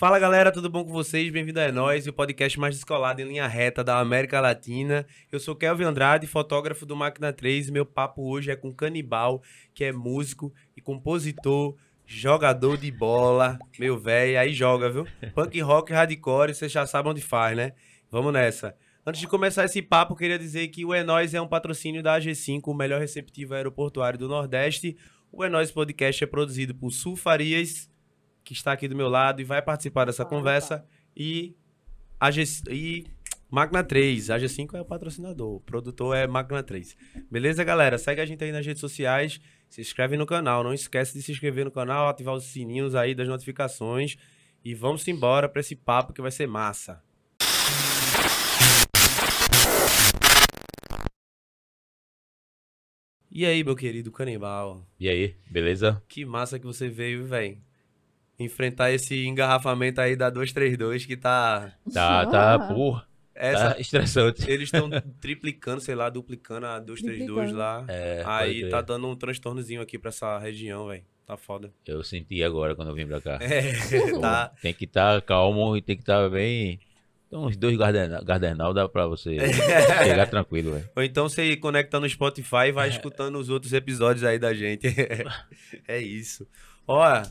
Fala galera, tudo bom com vocês? Bem-vindo a Nós, o podcast mais descolado em linha reta da América Latina. Eu sou Kelvin Andrade, fotógrafo do Máquina 3 e meu papo hoje é com Canibal, que é músico e compositor, jogador de bola, meu velho, aí joga, viu? Punk rock, hardcore, vocês já sabem onde faz, né? Vamos nessa. Antes de começar esse papo, queria dizer que o É Nós é um patrocínio da AG5, o melhor receptivo aeroportuário do Nordeste. O É Nós Podcast é produzido por Sul Farias, que está aqui do meu lado e vai participar dessa conversa. E, a G, e Máquina 3, a G5 é o patrocinador, o produtor é Máquina 3. Beleza, galera? Segue a gente aí nas redes sociais, se inscreve no canal. Não esquece de se inscrever no canal, ativar os sininhos aí das notificações. E vamos embora para esse papo que vai ser massa. E aí, meu querido canibal? E aí, beleza? Que massa que você veio, velho. Enfrentar esse engarrafamento aí da 232 que tá. Tá, tá, porra. Essa, Tá estressante. Eles estão triplicando, sei lá, duplicando a 232 lá. É, aí tá dando um transtornozinho aqui pra essa região, velho. Tá foda. Eu senti agora quando eu vim pra cá. É, tá. Tem que estar calmo e tem que estar bem. Então, uns dois gardenal, gardenal dá pra você chegar tranquilo, velho. Ou então você conecta no Spotify e vai escutando os outros episódios aí da gente. é isso. Ó,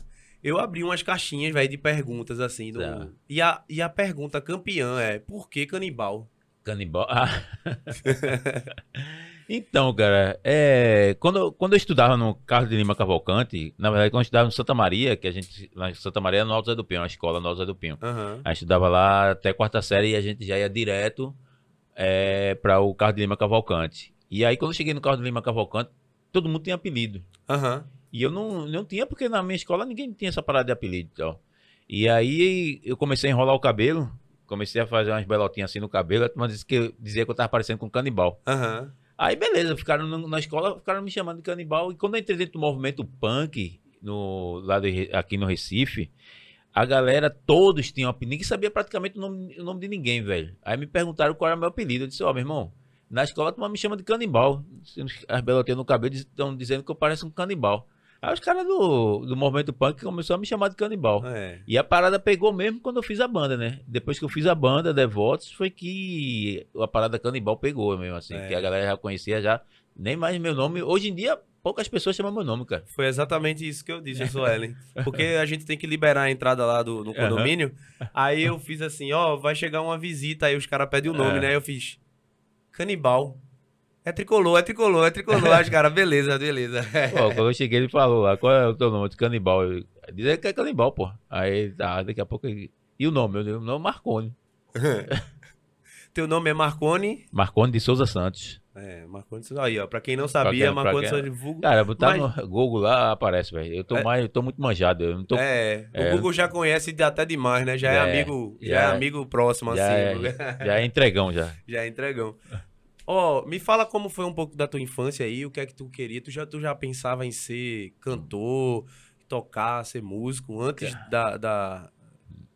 eu abri umas caixinhas, velho, de perguntas assim. Do... Tá. E, a, e a pergunta campeã é: por que canibal? Canibal. Ah. então, cara, é, quando, eu- quando eu estudava no Carlos de Lima Cavalcante, na verdade, quando eu estudava no Santa Maria, que a gente. Lá em Santa Maria no Alto Zé do Pinho, uma escola no Alto Zé do Pinho. Aham. A gente estudava lá até quarta série e a gente já ia direto é, para o Carlos de Lima Cavalcante. E aí, quando eu cheguei no Carlos de Lima Cavalcante, todo mundo tinha apelido. Aham. E eu não, não tinha, porque na minha escola ninguém tinha essa parada de apelido e tal. E aí eu comecei a enrolar o cabelo, comecei a fazer umas belotinhas assim no cabelo, turma disse que eu, dizia que eu tava parecendo com um canibal. Aham. Aí beleza, ficaram na escola, ficaram me chamando de canibal. E quando eu entrei dentro do movimento punk, no, lá aqui no Recife, a galera, todos tinham apelido. Ninguém sabia praticamente o nome, o nome de ninguém, velho. Aí me perguntaram qual era o meu apelido. Eu disse, ó, meu irmão, na escola turma me chama de canibal. As belotinhas no cabelo estão dizendo que eu pareço um canibal. Aí os caras do, do movimento punk começaram a me chamar de canibal. É. E a parada pegou mesmo quando eu fiz a banda, né? Depois que eu fiz a banda, Devotos, foi que a parada canibal pegou mesmo, assim. É. Que a galera já conhecia já. Nem mais meu nome. Hoje em dia, poucas pessoas chamam meu nome, cara. Foi exatamente isso que eu disse, Ellen. Porque a gente tem que liberar a entrada lá do, no condomínio. Aí eu fiz assim, ó, vai chegar uma visita, aí os caras pedem o nome, É. né? Aí eu fiz, canibal. É tricolor, é tricolor, é tricolor. Aí os caras, beleza, beleza. Pô, quando eu cheguei, ele falou lá, qual é o teu nome? Disse, canibal. Eu- Diz que é canibal, pô. Aí, tá, daqui a pouco. ele- E o nome? Meu nome é Marconi. Teu nome é Marconi? Marconi de Souza Santos. É, Marconi. Aí, ó, pra quem não sabia, quem- Marconi quem- Santos vulgo. Cara, botar Mas- no Google lá, aparece, velho. Eu tô É. mais, eu tô muito manjado. Eu não tô. É, o É. Google já conhece até demais, né? Já é, é, amigo, já, já é é. amigo próximo, já, assim. é, já é entregão já. Já é entregão. Ó, me fala como foi um pouco da tua infância aí, o que é que tu queria? Tu já, tu já pensava em ser cantor, tocar, ser músico, antes da, da,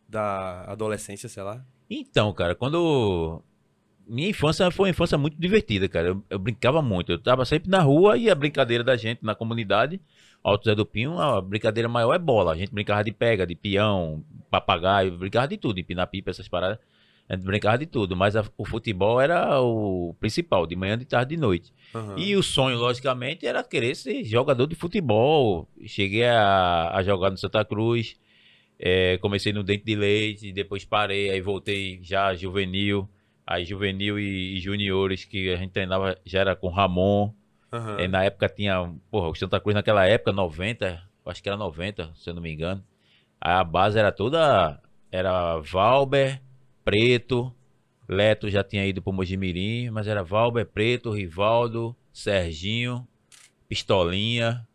da adolescência, sei lá? Então, cara, quando. Minha infância foi uma infância muito divertida, cara. Eu, eu brincava muito. Eu tava sempre na rua e a brincadeira da gente na comunidade, Alto Zé do Pinho, a brincadeira maior é bola. A gente brincava de pega, de peão, papagaio, brincava de tudo, empinar pipa, essas paradas. A gente brincava de tudo, mas a- o futebol era o principal, de manhã, de tarde, de noite. Aham. E o sonho, logicamente, era querer ser jogador de futebol. Cheguei a, a jogar no Santa Cruz, eh, comecei no Dente de Leite, depois parei, aí voltei já juvenil. Aí juvenil e, e juniores, que a gente treinava, já era com Ramon. Aham. Eh, na época tinha, porra, o Santa Cruz naquela época, 90, eu acho que era 90, se eu não me engano. Aí a base era toda, era Valber, Preto, Leto já tinha ido pro Mojimirim, mas era Valber, Preto, Rivaldo, Serginho, Pistolinha.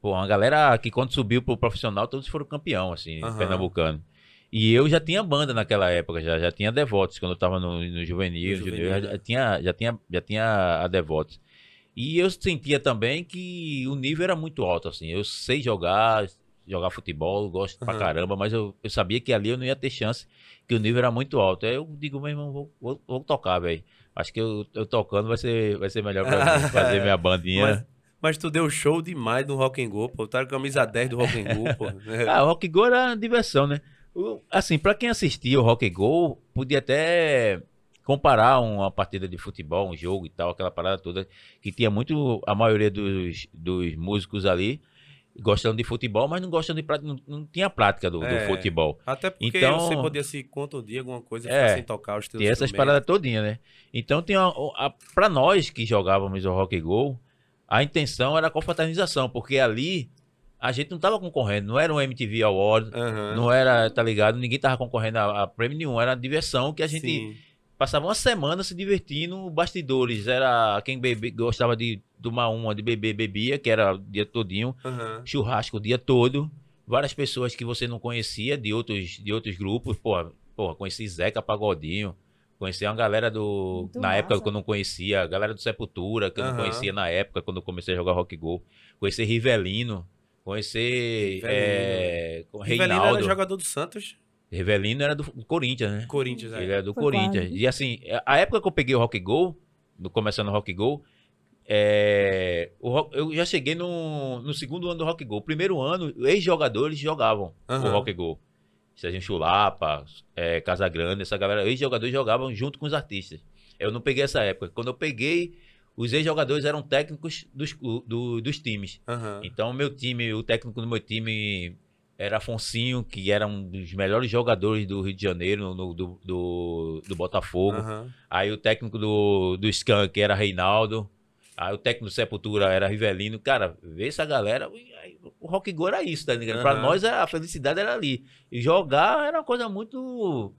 Pô, uma galera que quando subiu pro profissional, todos foram campeão, assim, Aham. pernambucano. E eu já tinha banda naquela época, já, já tinha Devotos, quando eu tava no, no juvenil, No juvenil, já, já tinha, já, tinha, já tinha a Devotos. E eu sentia também que o nível era muito alto, assim. Eu sei jogar, jogar futebol, gosto pra Aham. caramba, mas eu, eu sabia que ali eu não ia ter chance, que o nível era muito alto. Aí eu digo, meu irmão, vou, vou, vou tocar, velho. Acho que eu, eu tocando vai ser, vai ser melhor pra mim, fazer minha bandinha. Mas, mas tu deu show demais no Rock and Go, pô. Tá com a camisa 10 do Rock and Go, pô. Ah, o Rock Go era diversão, né? Assim, pra quem assistia o Rock and Go, podia até comparar uma partida de futebol, um jogo e tal, aquela parada toda, que tinha muito, a maioria dos, dos músicos ali gostando de futebol, mas não gostam de prática, não, não tinha prática do, do É. futebol. Até porque Então- você podia se contundir alguma coisa É. sem tocar os teus Tinha essas paradas todinhas, né? Então tinha a, a, pra nós que jogávamos o Rock and Go, a intenção era a confraternização, porque ali a gente não tava concorrendo, não era um MTV Award, Aham. não era, tá ligado? Ninguém tava concorrendo a, a prêmio nenhum, era diversão que a gente Sim. passava uma semana se divertindo, bastidores, era quem bebe, gostava de tomar uma, de beber, bebia, que era o dia todinho, Aham. churrasco o dia todo, várias pessoas que você não conhecia de outros, de outros grupos, porra, porra, conheci Zeca Pagodinho, conheci uma galera do, Muito na época massa. que eu não conhecia, a galera do Sepultura, que eu não Aham. conhecia na época, quando eu comecei a jogar Rock Go, conheci Rivelino, conhecer Rivelino. é, com Rivelino Reinaldo, era jogador do Santos. Rivelino era do Corinthians, né? Corinthians, Ele é. é do Foi Corinthians. quase. E assim, a época que eu peguei o Rock Go, começando o Rock Go, é, o eu já cheguei no, no segundo ano do Rock Go. Primeiro ano, ex-jogadores jogavam o Aham. Rock Go. Serginho Chulapa, é, Casagrande, essa galera, ex-jogadores jogavam junto com os artistas. Eu não peguei essa época. Quando eu peguei, os ex-jogadores eram técnicos dos, do- dos times. Aham. Então, meu time, o técnico do meu time era Afonsinho, que era um dos melhores jogadores do Rio de Janeiro, no- do, do, do Botafogo. Aham. Aí o técnico do, do Skank era Reinaldo. Aí o técnico do Sepultura era Rivelino. Cara, vê essa galera. aí O Rock Go era isso, tá ligado? Pra Aham. nós a felicidade era ali. E jogar era uma coisa muito.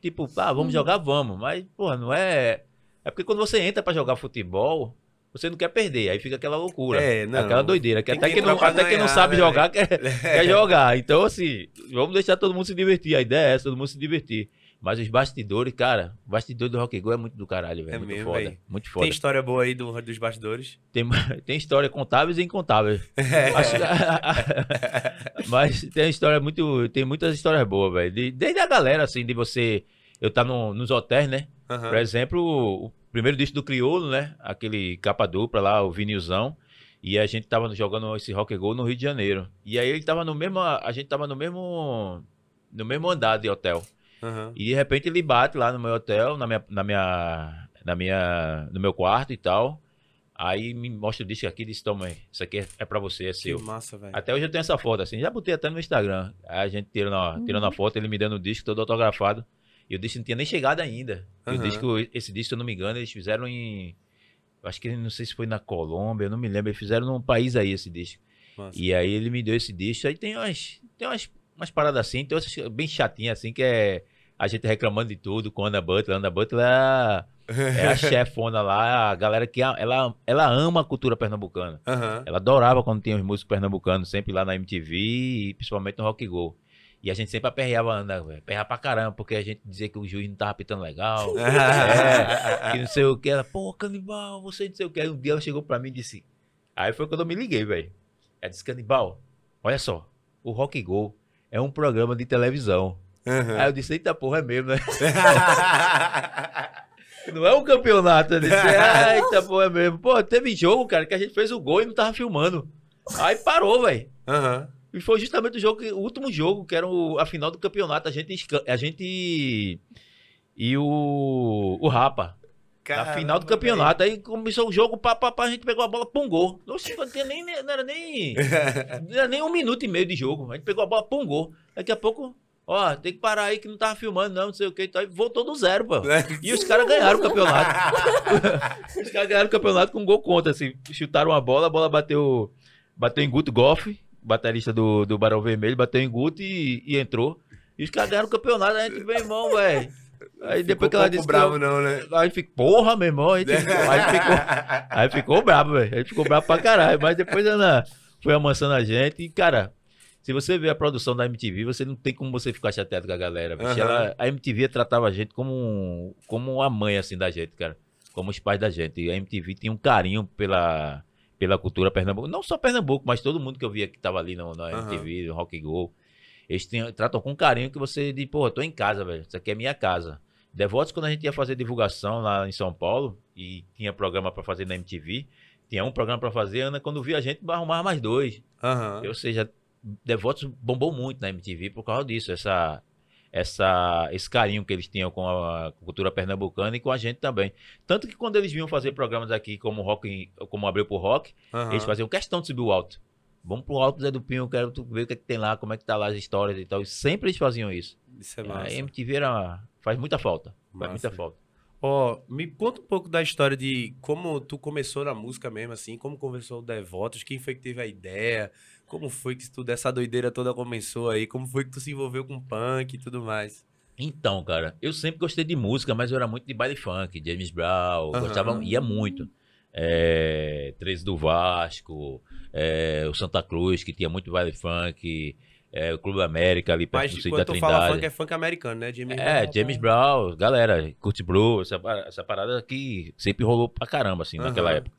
Tipo, ah, vamos Uhum. jogar, vamos. Mas, porra, não é. É porque quando você entra pra jogar futebol, você não quer perder. Aí fica aquela loucura. É, não. Aquela doideira. Que Tem até que quem não, pra até quem não sabe né, jogar quer, quer jogar. Então, assim, vamos deixar todo mundo se divertir. A ideia é essa, todo mundo se divertir. Mas os bastidores, cara, o bastidor do Rock Go é muito do caralho, velho. É muito mesmo, foda. Muito foda. Tem história boa aí do, dos bastidores? Tem, tem história contáveis e incontáveis. É. Que- Mas tem história muito. Tem muitas histórias boas, velho. De- Desde a galera, assim, de você. Eu tá no, nos hotéis, né? Aham. Por exemplo, o primeiro disco do Criolo, né? Aquele capa dupla lá, o vinilzão. E a gente tava jogando esse rock and roll no Rio de Janeiro. E aí ele tava no mesmo. A gente tava no mesmo. No mesmo andar de hotel. Aham. E de repente ele bate lá no meu hotel, na minha, na minha, na minha, no meu quarto e tal. Aí me mostra o disco aqui e diz, toma aí, isso aqui é, é pra você, é Que seu. massa, velho. Até hoje eu tenho essa foto, assim, já botei até no Instagram. Aí a gente tirando a, tirando a foto, ele me dando o disco todo autografado. E o disco não tinha nem chegado ainda. E o disco, esse disco, se eu não me engano, eles fizeram em... Acho que não sei se foi na Colômbia, eu não me lembro. Eles fizeram num país aí esse disco. Massa. E aí ele me deu esse disco. Aí tem umas, tem umas, umas paradas assim, tem outras bem chatinhas assim, que é a gente reclamando de tudo com a Ana Butler. Ana Butler é a, é a chefona lá, a galera que ela, ela ama a cultura pernambucana. Aham. Ela adorava quando tinha os músicos pernambucanos, sempre lá na MTV e principalmente no Rock Go. E a gente sempre aperreava a Ana, velho. aperreava pra caramba, porque a gente dizia que o juiz não tava pitando legal. é, que não sei o que. Ela, pô, canibal, você não sei o que. Aí um dia ela chegou pra mim e disse. Aí foi quando eu me liguei, velho. Ela disse, canibal, olha só, o Rock Go é um programa de televisão. Aham. Aí eu disse, eita porra, é mesmo, né? Não é um campeonato. Eu disse, "Ah, eita porra, é mesmo. Pô, teve jogo, cara, que a gente fez o gol e não tava filmando. Aí parou, velho. Aham. E foi justamente o jogo, o último jogo, que era o- a final do campeonato. A gente, a gente e o, o Rapa. Na final do Caramba, campeonato. Aí começou o jogo, pá, pá, pá, a gente pegou a bola, pum, gol. Não, tinha nem, não era nem. Não era nem um minuto e meio de jogo. A gente pegou a bola, pum, gol. Daqui a pouco, ó, tem que parar aí que não tava filmando, não, não sei o que. Então, voltou do zero, pô. E os caras ganharam o campeonato. os caras ganharam o campeonato com gol contra, assim. Chutaram a bola, a bola bateu, bateu em Guto Goff, baterista do, do Barão Vermelho, bateu em Guto e, e entrou. E os caras ganharam o campeonato, a gente, meu irmão, velho. Aí depois que ela disse que eu- bravo, não, né? Aí fica, porra, meu irmão, a gente ficou, aí ficou, aí ficou brabo, velho. Aí ficou brabo pra caralho. Mas depois ela foi amansando a gente. E, cara, se você vê a produção da MTV, você não tem como você ficar chateado com a galera. Aham. Ela- a MTV tratava a gente como, um- como a mãe, assim, da gente, cara. Como os pais da gente. E a MTV tinha um carinho pela, pela cultura Pernambuco. Não só Pernambuco, mas todo mundo que eu via que tava ali no, na Aham. MTV, no Rock Go. Eles tinham- tratam com carinho que você diz, pô, tô em casa, velho. Isso aqui é minha casa. Devotos, quando a gente ia fazer divulgação lá em São Paulo, e tinha programa pra fazer na MTV, tinha um programa pra fazer, Ana, quando via a gente, arrumava mais dois. Aham. Ou seja, Devotos bombou muito na MTV por causa disso. Essa, essa, esse carinho que eles tinham com a cultura pernambucana e com a gente também. Tanto que quando eles vinham fazer programas aqui como rock, como abriu pro rock, Aham. eles faziam questão de subir o alto. Vamos pro alto Zé do Pinho, eu quero tu ver o que, é que tem lá, como é que tá lá as histórias e tal. E sempre eles faziam isso. Isso é a massa. MTV era, faz muita falta. Faz Massa. muita falta. Ó, me conta um pouco da história de como tu começou na música mesmo, assim, como começou o Devotos, quem foi que teve a ideia, como foi que tudo essa doideira toda começou aí, como foi que tu se envolveu com punk e tudo mais. Então, cara, eu sempre gostei de música, mas eu era muito de baile funk, James Brown, Aham. gostava, ia muito. É, 13 do Vasco, é, o Santa Cruz, que tinha muito baile funk, é, o Clube América ali perto Mas do sítio da Trindade. funk, é funk americano, né? James É, Brown, James? Brown, galera, Kurt Blue, essa, essa parada que sempre rolou pra caramba, assim, naquela Aham. época.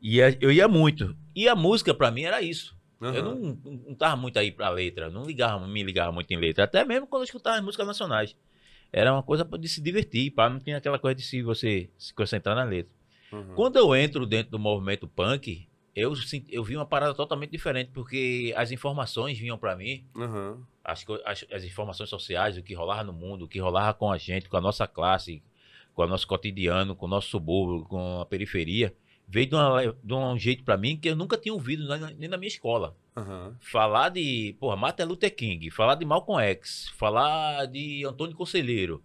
E eu ia muito. E a música, pra mim, era isso. Aham. Eu não, não, não tava muito aí pra letra, não ligava, me ligava muito em letra. Até mesmo quando eu escutava músicas nacionais. Era uma coisa de se divertir, pá, não tinha aquela coisa de se você se concentrar na letra. Uhum. Quando eu entro dentro do movimento punk, eu, eu vi uma parada totalmente diferente, porque as informações vinham pra mim Uhum. as, as, as informações sociais, o que rolava no mundo, o que rolava com a gente, com a nossa classe, com o nosso cotidiano, com o nosso subúrbio, com a periferia, veio de, uma de um jeito pra mim que eu nunca tinha ouvido na- nem na minha escola. Uhum. Falar de, porra, Martin Luther King, falar de Malcolm X, falar de Antônio Conselheiro.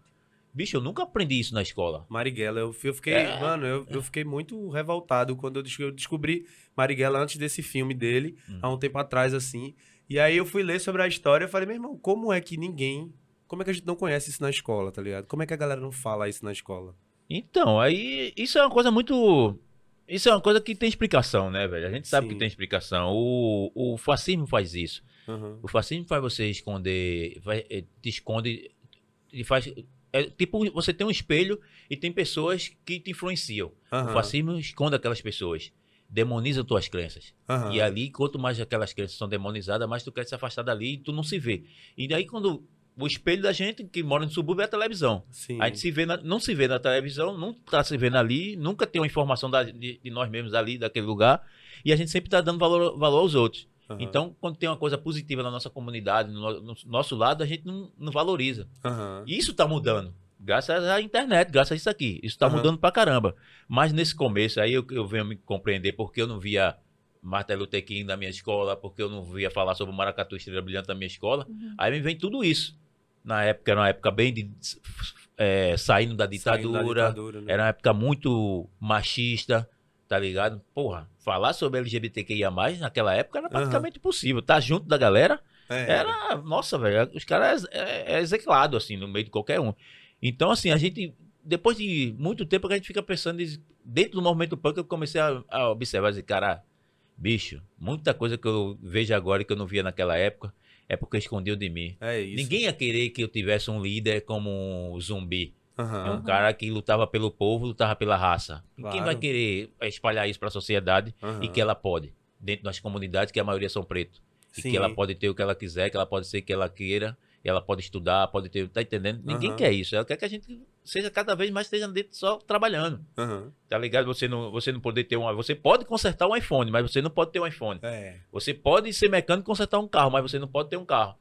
Bicho, eu nunca aprendi isso na escola. Marighella, eu, eu fiquei, É. mano, eu, eu fiquei muito revoltado quando eu des- eu descobri Marighella antes desse filme dele, Hum. há um tempo atrás, assim. E aí eu fui ler sobre a história e falei, meu irmão, como é que ninguém. Como é que a gente não conhece isso na escola, tá ligado? Como é que a galera não fala isso na escola? Então, aí isso é uma coisa muito. Isso é uma coisa que tem explicação, né, velho? A gente sabe Sim. que tem explicação. O, o fascismo faz isso. Uhum. O fascismo faz você esconder, eh, te esconde, e faz. É tipo, você tem um espelho e tem pessoas que te influenciam. O Aham. fascismo esconde aquelas pessoas, demoniza tuas crenças. Aham. E ali, quanto mais aquelas crenças são demonizadas, mais tu quer se afastar dali e tu não se vê. E daí, quando o espelho da gente que mora no subúrbio é a televisão. Sim. A gente se vê na- não se vê na televisão, não tá se vendo ali, nunca tem uma informação da- de, de nós mesmos ali, daquele lugar, e a gente sempre tá dando valor, valor aos outros. Aham. Então, quando tem uma coisa positiva na nossa comunidade, no, no nosso lado, a gente não, não valoriza. Aham. E isso tá mudando. Graças à internet, graças a isso aqui. Isso tá Aham. mudando pra caramba. Mas nesse começo, aí eu, eu venho me compreender porque eu não via Martin Luther King na minha escola, porque eu não via falar sobre o Maracatu Estrela Brilhante na minha escola. Aí me vem tudo isso. Na época, era uma época bem de, é, saindo da Saindo da ditadura. ditadura, né? Era uma época muito machista, tá ligado? Porra, falar sobre LGBTQIA+, naquela época era praticamente impossível. Tá junto da galera, É, era... Nossa, velho, os caras é, é execrado, assim, no meio de qualquer um. Então, assim, a gente... Depois de muito tempo que a gente fica pensando... Dentro do movimento punk, eu comecei a, a observar, assim, cara... Bicho, muita coisa que eu vejo agora que eu não via naquela época... É porque escondeu de mim. É isso. Ninguém ia querer que eu tivesse um líder como um zumbi. É Aham. um cara que lutava pelo povo, lutava pela raça. E Quem Claro. vai querer espalhar isso para a sociedade Aham. e que ela pode, dentro das comunidades que a maioria são pretos, e Sim. que ela pode ter o que ela quiser, que ela pode ser o que ela queira, e ela pode estudar, pode ter, tá entendendo? Ninguém Aham. quer isso. Ela quer que a gente seja cada vez mais esteja dentro só trabalhando. Aham. Tá ligado? Você não, você não poder ter um, você pode consertar um iPhone, mas você não pode ter um iPhone. É. Você pode ser mecânico e consertar um carro, mas você não pode ter um carro.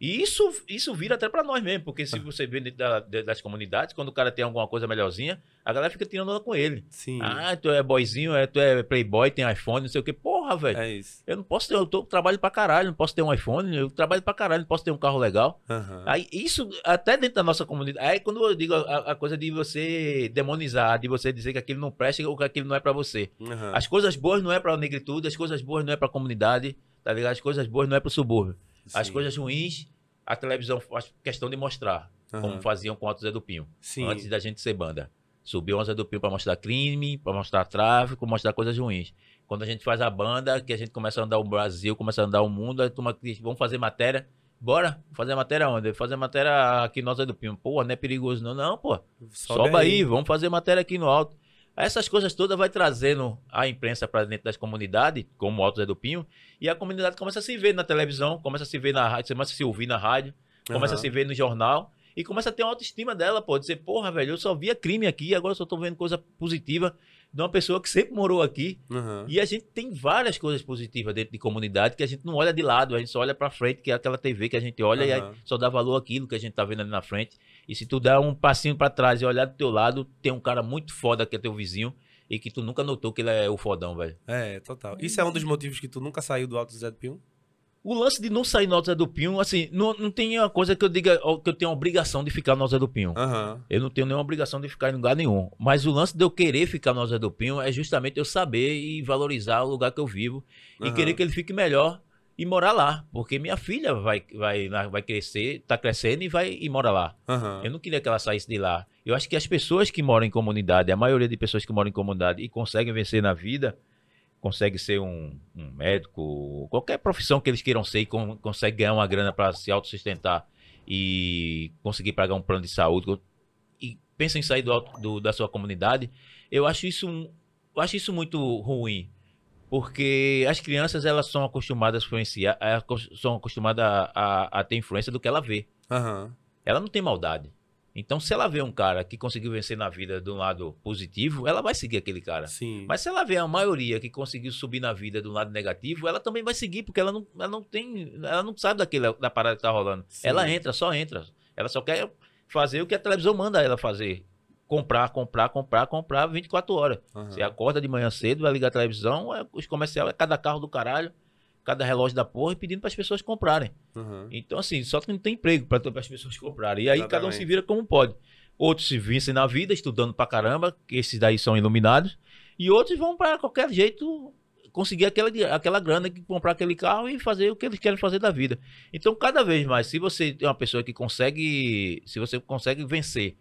E isso, isso vira até pra nós mesmo, porque se Ah. você vê dentro da- das comunidades, quando o cara tem alguma coisa melhorzinha, a galera fica tirando onda com ele. Sim. Ah, tu é boyzinho, é, tu é playboy, tem iPhone, não sei o que. Porra, velho. é isso. Eu não posso ter, eu tô, trabalho pra caralho, não posso ter um iPhone, eu trabalho pra caralho, não posso ter um carro legal. Aham. Aí isso, até dentro da nossa comunidade, aí quando eu digo a, a coisa de você demonizar, de você dizer que aquilo não presta ou que aquilo não é pra você. Aham. As coisas boas não é pra negritude, as coisas boas não é pra comunidade, tá ligado? As coisas boas não é pro subúrbio. As Sim. coisas ruins, a televisão faz questão de mostrar, Aham. como faziam com o Zé do Pinho, Sim. antes da gente ser banda. Subiu o Zé do Pinho pra mostrar crime, pra mostrar tráfico, mostrar coisas ruins. Quando a gente faz a banda, que a gente começa a andar o Brasil, começa a andar o mundo, aí turma diz, vamos fazer matéria. Bora, fazer matéria onde? Fazer matéria aqui no Zé do Pinho. Pô, não é perigoso não. Não, pô. Sobe, aí, vamos fazer matéria aqui no alto. Essas coisas todas vai trazendo a imprensa para dentro das comunidades, como o Alto Zé do Pinho, e a comunidade começa a se ver na televisão, começa a se ver na rádio, começa a se ouvir na rádio, começa a Aham. se ver no jornal, E começa a ter uma autoestima dela, pô. Dizer, porra, velho, eu só via crime aqui, agora eu só tô vendo coisa positiva de uma pessoa que sempre morou aqui. Aham. E a gente tem várias coisas positivas dentro de comunidade que a gente não olha de lado, a gente só olha pra frente, que é aquela TV que a gente olha e aí Aham. só dá valor àquilo que a gente tá vendo ali na frente. E se tu der um passinho pra trás e olhar do teu lado, tem um cara muito foda que é teu vizinho e que tu nunca notou que ele é o fodão, velho. É, total. Isso é um dos motivos que tu nunca saiu do Alto Zé do Pium? O lance de não sair no Alto Zé do Pinho, assim, não, não tem uma coisa que eu diga que eu tenho a obrigação de ficar no Alto Zé do Pinho. Aham. Eu não tenho nenhuma obrigação de ficar em lugar nenhum. Mas o lance de eu querer ficar no Alto Zé do Pinho é justamente eu saber e valorizar o lugar que eu vivo e Aham. querer que ele fique melhor e morar lá. Porque minha filha vai, vai, vai crescer, tá crescendo e vai e mora lá. Aham. Eu não queria que ela saísse de lá. Eu acho que as pessoas que moram em comunidade, a maioria de pessoas que moram em comunidade e conseguem vencer na vida, consegue ser um, um médico, qualquer profissão que eles queiram ser e con consegue ganhar uma grana para se autossustentar e conseguir pagar um plano de saúde e pensa em sair do, do- da sua comunidade, eu acho isso eu acho isso muito ruim. Porque as crianças elas são acostumadas a influenciar, são acostumadas a, a- a ter influência do que ela vê Aham. ela não tem maldade. Então, se ela vê um cara que conseguiu vencer na vida um lado positivo, ela vai seguir aquele cara. Sim. Mas se ela vê a maioria que conseguiu subir na vida do lado negativo, ela também vai seguir, porque ela não, ela não tem. Ela não sabe daquele, da parada que tá rolando. Sim. Ela entra, só entra. Ela só quer fazer o que a televisão manda ela fazer. Comprar, comprar, comprar, comprar 24 horas. Aham. Você acorda de manhã cedo, vai ligar a televisão, é, os comerciais é cada carro do caralho, cada relógio da porra e pedindo para as pessoas comprarem. Aham. Então, assim, só que não tem emprego para as pessoas comprarem. E aí cada um Exatamente. se vira como pode. Outros se vencem na vida, estudando pra caramba, que esses daí são iluminados. E outros vão para qualquer jeito conseguir aquela, aquela grana, que comprar aquele carro e fazer o que eles querem fazer da vida. Então, cada vez mais, se você é uma pessoa que consegue, se você consegue vencer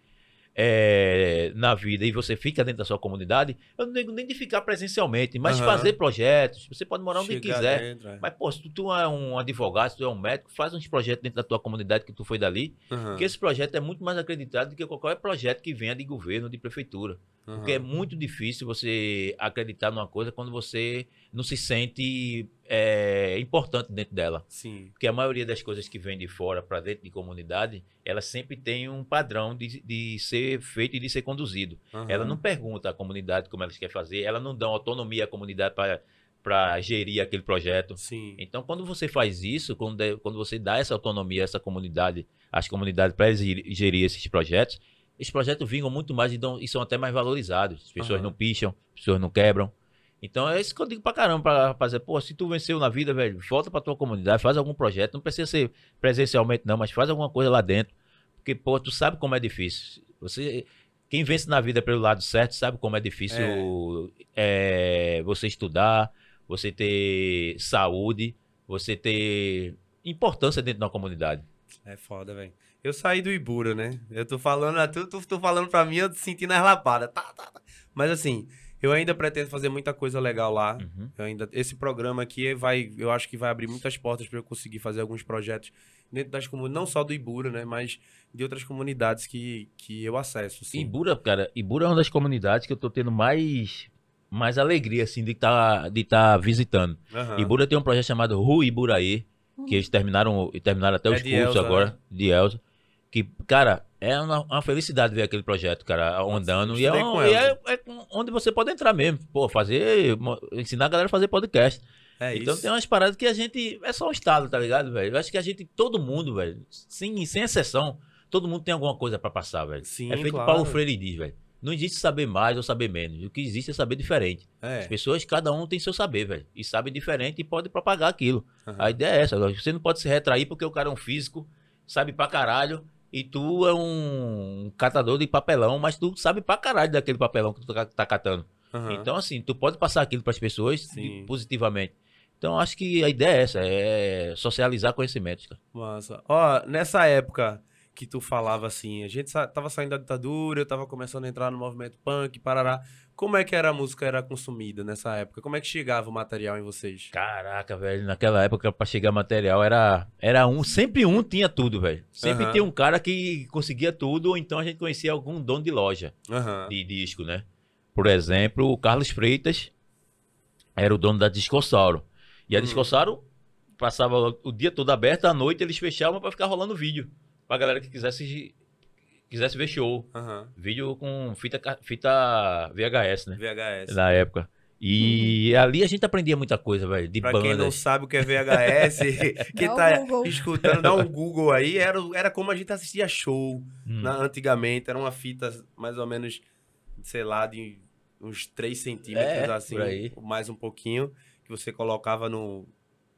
é, na vida e você fica dentro da sua comunidade, eu não digo nem de ficar presencialmente, mas Aham. fazer projetos. Você pode morar onde Chegar quiser. dentro, é. Mas, pô, se tu, tu é um advogado, se tu é um médico, faz uns projetos dentro da tua comunidade que tu foi dali, Aham. porque esse projeto é muito mais acreditado do que qualquer projeto que venha de governo, de prefeitura. Aham. Porque é muito difícil você acreditar numa coisa quando você não se sente é, importante dentro dela. Sim. Porque a maioria das coisas que vem de fora para dentro de comunidade, elas sempre tem um padrão de, de ser feito e de ser conduzido. Aham. Ela não pergunta à comunidade como elas querem fazer, ela não dá autonomia à comunidade para gerir aquele projeto. Sim. Então, quando você faz isso, quando, quando você dá essa autonomia a essa comunidade, às comunidades para gerir esses projetos, esses projetos vingam muito mais e, dão- e são até mais valorizados. As pessoas Aham. não picham, as pessoas não quebram. Então, é isso que eu digo pra caramba pra rapaziada. Pô, se tu venceu na vida, velho, volta pra tua comunidade, faz algum projeto. Não precisa ser presencialmente, não, mas faz alguma coisa lá dentro. Porque, pô, tu sabe como é difícil. Você. Quem vence na vida pelo lado certo sabe como é difícil é, você estudar, você ter saúde, você ter importância dentro de uma comunidade. É foda, velho. Eu saí do Ibura, né? Eu tô falando, tu, tu, tu falando pra mim, eu sentindo as lapadas. Tá, tá, tá. Mas assim, eu ainda pretendo fazer muita coisa legal lá. Uhum. Eu ainda, esse programa aqui vai, eu acho que vai abrir muitas portas para eu conseguir fazer alguns projetos dentro das comunidades, não só do Ibura, né, mas de outras comunidades que, que eu acesso. Assim. Ibura, cara, Ibura é uma das comunidades que eu tô tendo mais, mais alegria, assim, de estar de tá visitando. Aham. Ibura tem um projeto chamado Ru Iburaí, que eles terminaram, terminaram até É os cursos Elza, agora, né? de Elza. Que, cara, é uma, uma felicidade ver aquele projeto, cara, andando. E, é, e é, é onde você pode entrar mesmo. Pô, fazer. Ensinar a galera a fazer podcast. É então isso. tem umas paradas que a gente. É só um estado, tá ligado, velho? Eu acho que a gente, todo mundo, velho, sem, sem exceção, todo mundo tem alguma coisa pra passar, velho. Sim, é feito claro. Paulo Freire diz, velho. Não existe saber mais ou saber menos. O que existe é saber diferente. É. As pessoas, cada um tem seu saber, velho. E sabe diferente e pode propagar aquilo. Aham. A ideia é essa. Você não pode se retrair porque o cara é um físico, sabe pra caralho, e tu é um catador de papelão, mas tu sabe pra caralho daquele papelão que tu tá, tá catando. Aham. Então, assim, tu pode passar aquilo pras pessoas Sim. de- positivamente. Então, acho que a ideia é essa, é socializar conhecimentos, cara. Massa. Ó, nessa época que tu falava assim, a gente sa- tava saindo da ditadura, eu tava começando a entrar no movimento punk, parará. Como é que era a música era consumida nessa época? Como é que chegava o material em vocês? Caraca, velho, naquela época pra chegar material era, era um, sempre um tinha tudo, velho. Sempre Aham. tinha um cara que conseguia tudo, ou então a gente conhecia algum dono de loja. Aham. de disco, né? Por exemplo, o Carlos Freitas era o dono da Discossauro. E a Uhum. Discossauro passava o dia todo aberta, à noite eles fechavam pra ficar rolando vídeo. Pra galera que quisesse quisesse ver show. Aham. Vídeo com fita, fita VHS, né? VHS. Na época. E ali a gente aprendia muita coisa, velho. De Pra quem não sabe o que é VHS, Dá um tá Google. escutando, dá um Google aí. Era, era como a gente assistia show Hum. na- antigamente. Era uma fita mais ou menos, sei lá, de uns 3 centímetros, É, assim, mais um pouquinho, que você colocava no.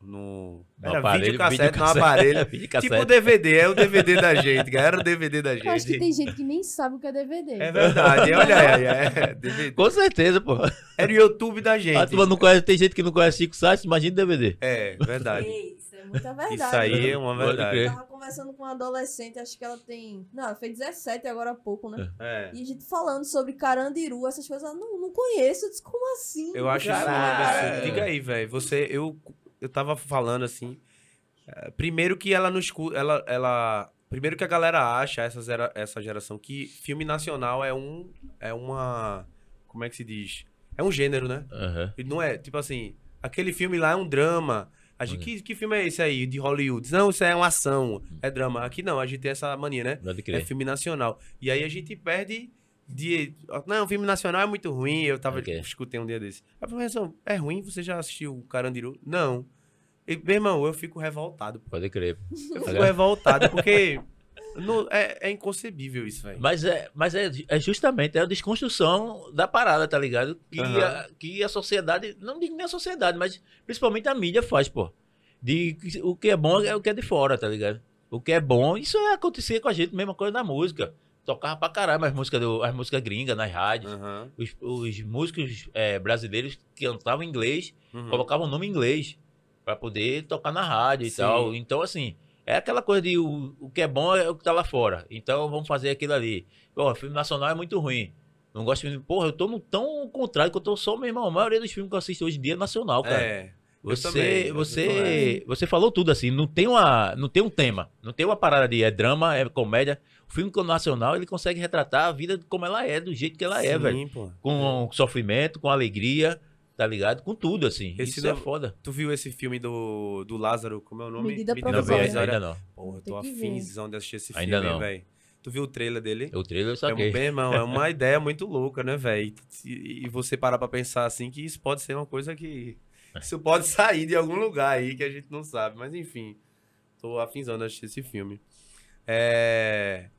No No era aparelho, videocassete no videocassete. aparelho. Videocassete. tipo o DVD, é o DVD da gente, cara. Era o DVD da Eu acho que gente. tem gente que nem sabe o que é DVD. É verdade, olha aí, é, DVD. Com certeza, pô. Era o YouTube da gente. A turma não conhece, tem gente que não conhece Chico Sainz, imagina DVD. É, verdade. Isso é muita verdade. Isso aí é uma verdade. Eu tava conversando com uma adolescente, acho que ela tem. Não, ela fez 17 agora há pouco, né? É. E a gente falando sobre Carandiru, essas coisas, ela não, não conheço. Eu disse, como assim? Eu acho isso um absurdo. Diga aí, velho. Você, eu, eu tava falando assim. eh, Primeiro que ela não escuta. Ela, ela, primeiro que a galera acha, essa, gera- essa geração, que filme nacional é um. É uma. Como é que se diz? É um gênero, né? Aham. E não é, tipo assim, aquele filme lá é um drama. A gente, que, que filme é esse aí, de Hollywood? Não, isso é uma ação, é drama. Aqui não, a gente tem essa mania, né? É filme nacional. E aí a gente perde de. Não, filme nacional é muito ruim. Eu tava Ok. escutei um dia desse. A professor, é ruim? Você já assistiu Carandiru? Não. E, meu irmão, eu fico revoltado. pô. Pode crer. Eu fico revoltado porque não- é, é inconcebível isso, velho. Mas, é, mas é, é justamente é a desconstrução da parada, tá ligado? Que, Aham. a, que a sociedade, não digo nem a sociedade, mas principalmente a mídia faz, pô. De o que é bom é o que é de fora, tá ligado? O que é bom, isso é acontecer com a gente, mesma coisa na música. Tocava pra caramba as músicas, do, as músicas gringas nas rádios. Aham. Os, os músicos é, brasileiros que cantavam inglês Uhum. colocavam o nome em inglês pra poder tocar na rádio Sim. e tal. Então, assim, é aquela coisa de o, o que é bom é o que tá lá fora. Então, vamos fazer aquilo ali. Pô, filme nacional é muito ruim. Não gosto de filme. Porra, eu tô no tão contrário que eu tô só, meu irmão. A maioria dos filmes que eu assisto hoje em dia é nacional, cara. É. Você, também, você, você falou tudo assim, não tem uma, não tem um tema, não tem uma parada de é drama, é comédia. O filme nacional, ele consegue retratar a vida como ela é, do jeito que ela é, Sim, velho. pô. Com sofrimento, com alegria, tá ligado? Com tudo assim. Esse Isso é não- foda. Tu viu esse filme do, do Lázaro? Como é o nome? Medida Não, Provisória. ainda não. Porra, eu tô afinzão de assistir esse Ainda filme, não. velho. Tu viu o trailer dele? O trailer eu É, saquei. bem, irmão, é uma ideia muito louca, né, velho? E, e você parar pra pensar assim que isso pode ser uma coisa que. Isso pode sair de algum lugar aí que a gente não sabe. Mas enfim, tô afinzando de assistir esse filme. É.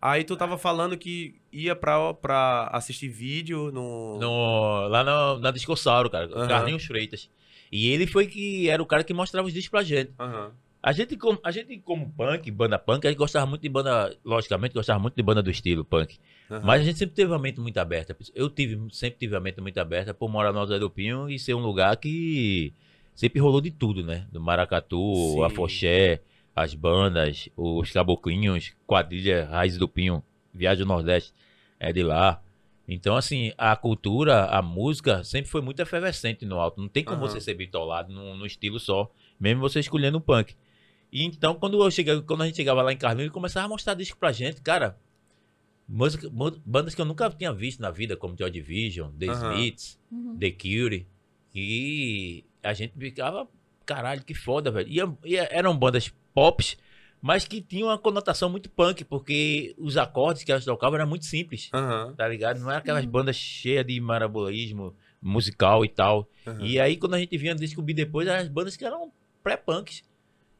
Aí tu tava falando que ia pra, pra assistir vídeo no. No- lá no- na Discossauro, cara. Aham. Carlinhos Freitas. E ele foi que era o cara que mostrava os discos pra gente. Aham. A gente, como, a gente, como punk, banda punk, a gente gostava muito de banda, logicamente, gostava muito de banda do estilo punk. aham. Mas a gente sempre teve a mente muito aberta. Eu tive, sempre tive a mente muito aberta por morar no Alto do Pinho e ser um lugar que sempre rolou de tudo, né? Do Maracatu, Sim. a Foché, as bandas, os caboclinhos, quadrilha, Raiz do Pinho, Viagem ao Nordeste, é de lá. Então, assim, a cultura, a música sempre foi muito efervescente no alto. Não tem como Aham. você ser bitolado num, num estilo só, mesmo você escolhendo o punk. E então, quando, eu cheguei, quando a gente chegava lá em Carlinhos, ele começava a mostrar disco pra gente, cara. Música, bandas que eu nunca tinha visto na vida, como Joy Division, The Aham. Smiths, Uhum. The Cure. E a gente ficava, caralho, que foda, velho. E, e eram bandas pops, mas que tinham uma conotação muito punk, porque os acordes que elas tocavam eram muito simples, Aham. tá ligado? Não era aquelas Uhum. bandas cheias de marabolismo musical e tal. aham. E aí, quando a gente vinha descobrir depois, eram as bandas que eram pré-punks.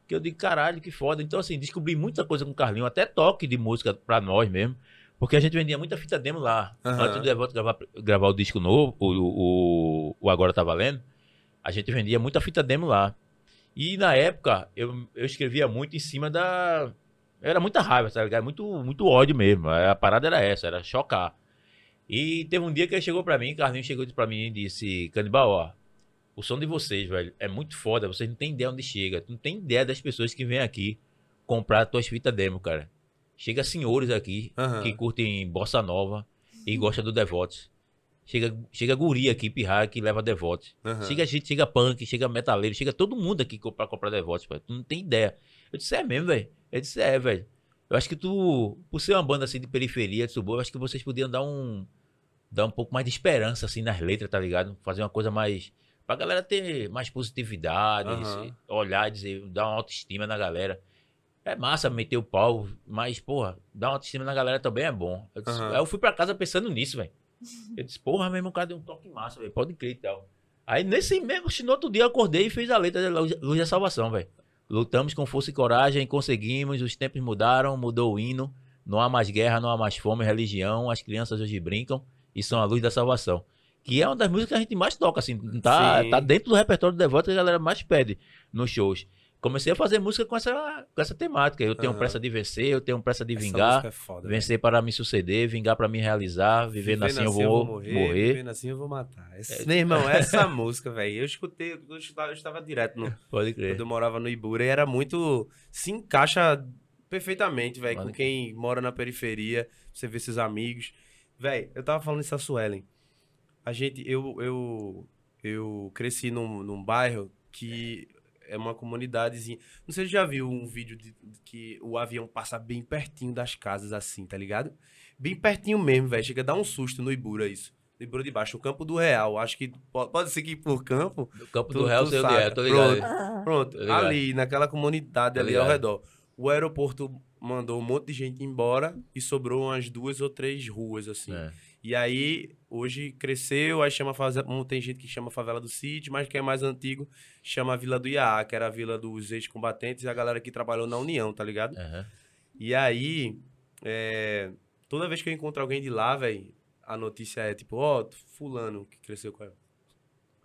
Que eu digo, caralho, que foda. Então, assim, descobri muita coisa com o Carlinho, até toque de música pra nós mesmo. Porque a gente vendia muita fita demo lá. Antes do Devoto gravar, gravar o disco novo, o, o, o Agora Tá Valendo, a gente vendia muita fita demo lá. E na época, eu, eu escrevia muito em cima da. Era muita raiva, tá ligado? Muito, muito ódio mesmo. A parada era essa, era chocar. E teve um dia que ele chegou pra mim, Carlinhos chegou pra mim e disse: Canibal, ó, o som de vocês, velho, é muito foda. Vocês não tem ideia onde chega. Tu não tem ideia das pessoas que vêm aqui comprar tuas fitas demo, cara. Chega senhores aqui Aham. que curtem bossa nova e gostam do Devotes. Chega, chega guri aqui, pirraia, que leva Devotes. Aham. Chega gente, chega punk, chega metaleiro, chega todo mundo aqui pra comprar Devotes, velho. Tu não tem ideia. Eu disse, é mesmo, velho. Eu disse, é, velho. Eu acho que tu, por ser uma banda assim de periferia, de subúrbio, eu acho que vocês podiam dar um, dar um pouco mais de esperança, assim, nas letras, tá ligado? Fazer uma coisa mais. Pra galera ter mais positividade, se- olhar e dizer, dar uma autoestima na galera. É massa meter o pau, mas, porra, dar uma autoestima na galera também é bom. Eu, disse- aí eu fui pra casa pensando nisso, velho. Eu disse, porra, meu irmão, cara deu um toque massa, velho. Pode crer e tal. Aí nesse mesmo, no outro dia eu acordei e fiz a letra da Luz, Luz da Salvação, velho. Lutamos com força e coragem, conseguimos, os tempos mudaram, mudou o hino. Não há mais guerra, não há mais fome, religião. As crianças hoje brincam e são a luz da salvação. Que é uma das músicas que a gente mais toca, assim. Tá, Sim. tá dentro do repertório do Devoto que a galera mais pede nos shows. Comecei a fazer música com essa, com essa temática. Eu tenho Aham. pressa de vencer, eu tenho pressa de Essa vingar. é foda, velho. Vencer para me suceder, vingar para me realizar, vivendo assim eu vou morrer. Vivendo assim eu vou matar. Esse- Meu irmão, essa música, velho, eu escutei, eu estava, eu estava direto no, Pode quando crer. eu morava no Ibura e era muito. Se encaixa perfeitamente, velho, com quem mora na periferia, você vê seus amigos. Velho, eu tava falando isso a Suelen. A gente, eu, eu, eu cresci num, num bairro que é uma comunidadezinha. Não sei se já viu um vídeo de, de que o avião passa bem pertinho das casas, assim, tá ligado? Bem pertinho mesmo, velho. Chega a dar um susto no Ibura, isso. No Ibura de baixo, o campo do Real. Acho que po- pode ser que por campo No campo Tu- do tu sei onde é, tô ligado. Pronto. Ah, Pronto, Tô ligado. ali, naquela comunidade ali ao redor. O aeroporto mandou um monte de gente embora e sobrou umas duas ou três ruas, assim. É. E aí, hoje cresceu, aí chama favela, tem gente que chama Favela do Sítio, mas que é mais antigo, chama a Vila do Iá, que era a vila dos ex-combatentes e a galera que trabalhou na União, tá ligado? Aham. E aí, é, toda vez que eu encontro alguém de lá, velho, a notícia é tipo, ó, fulano que cresceu com ela.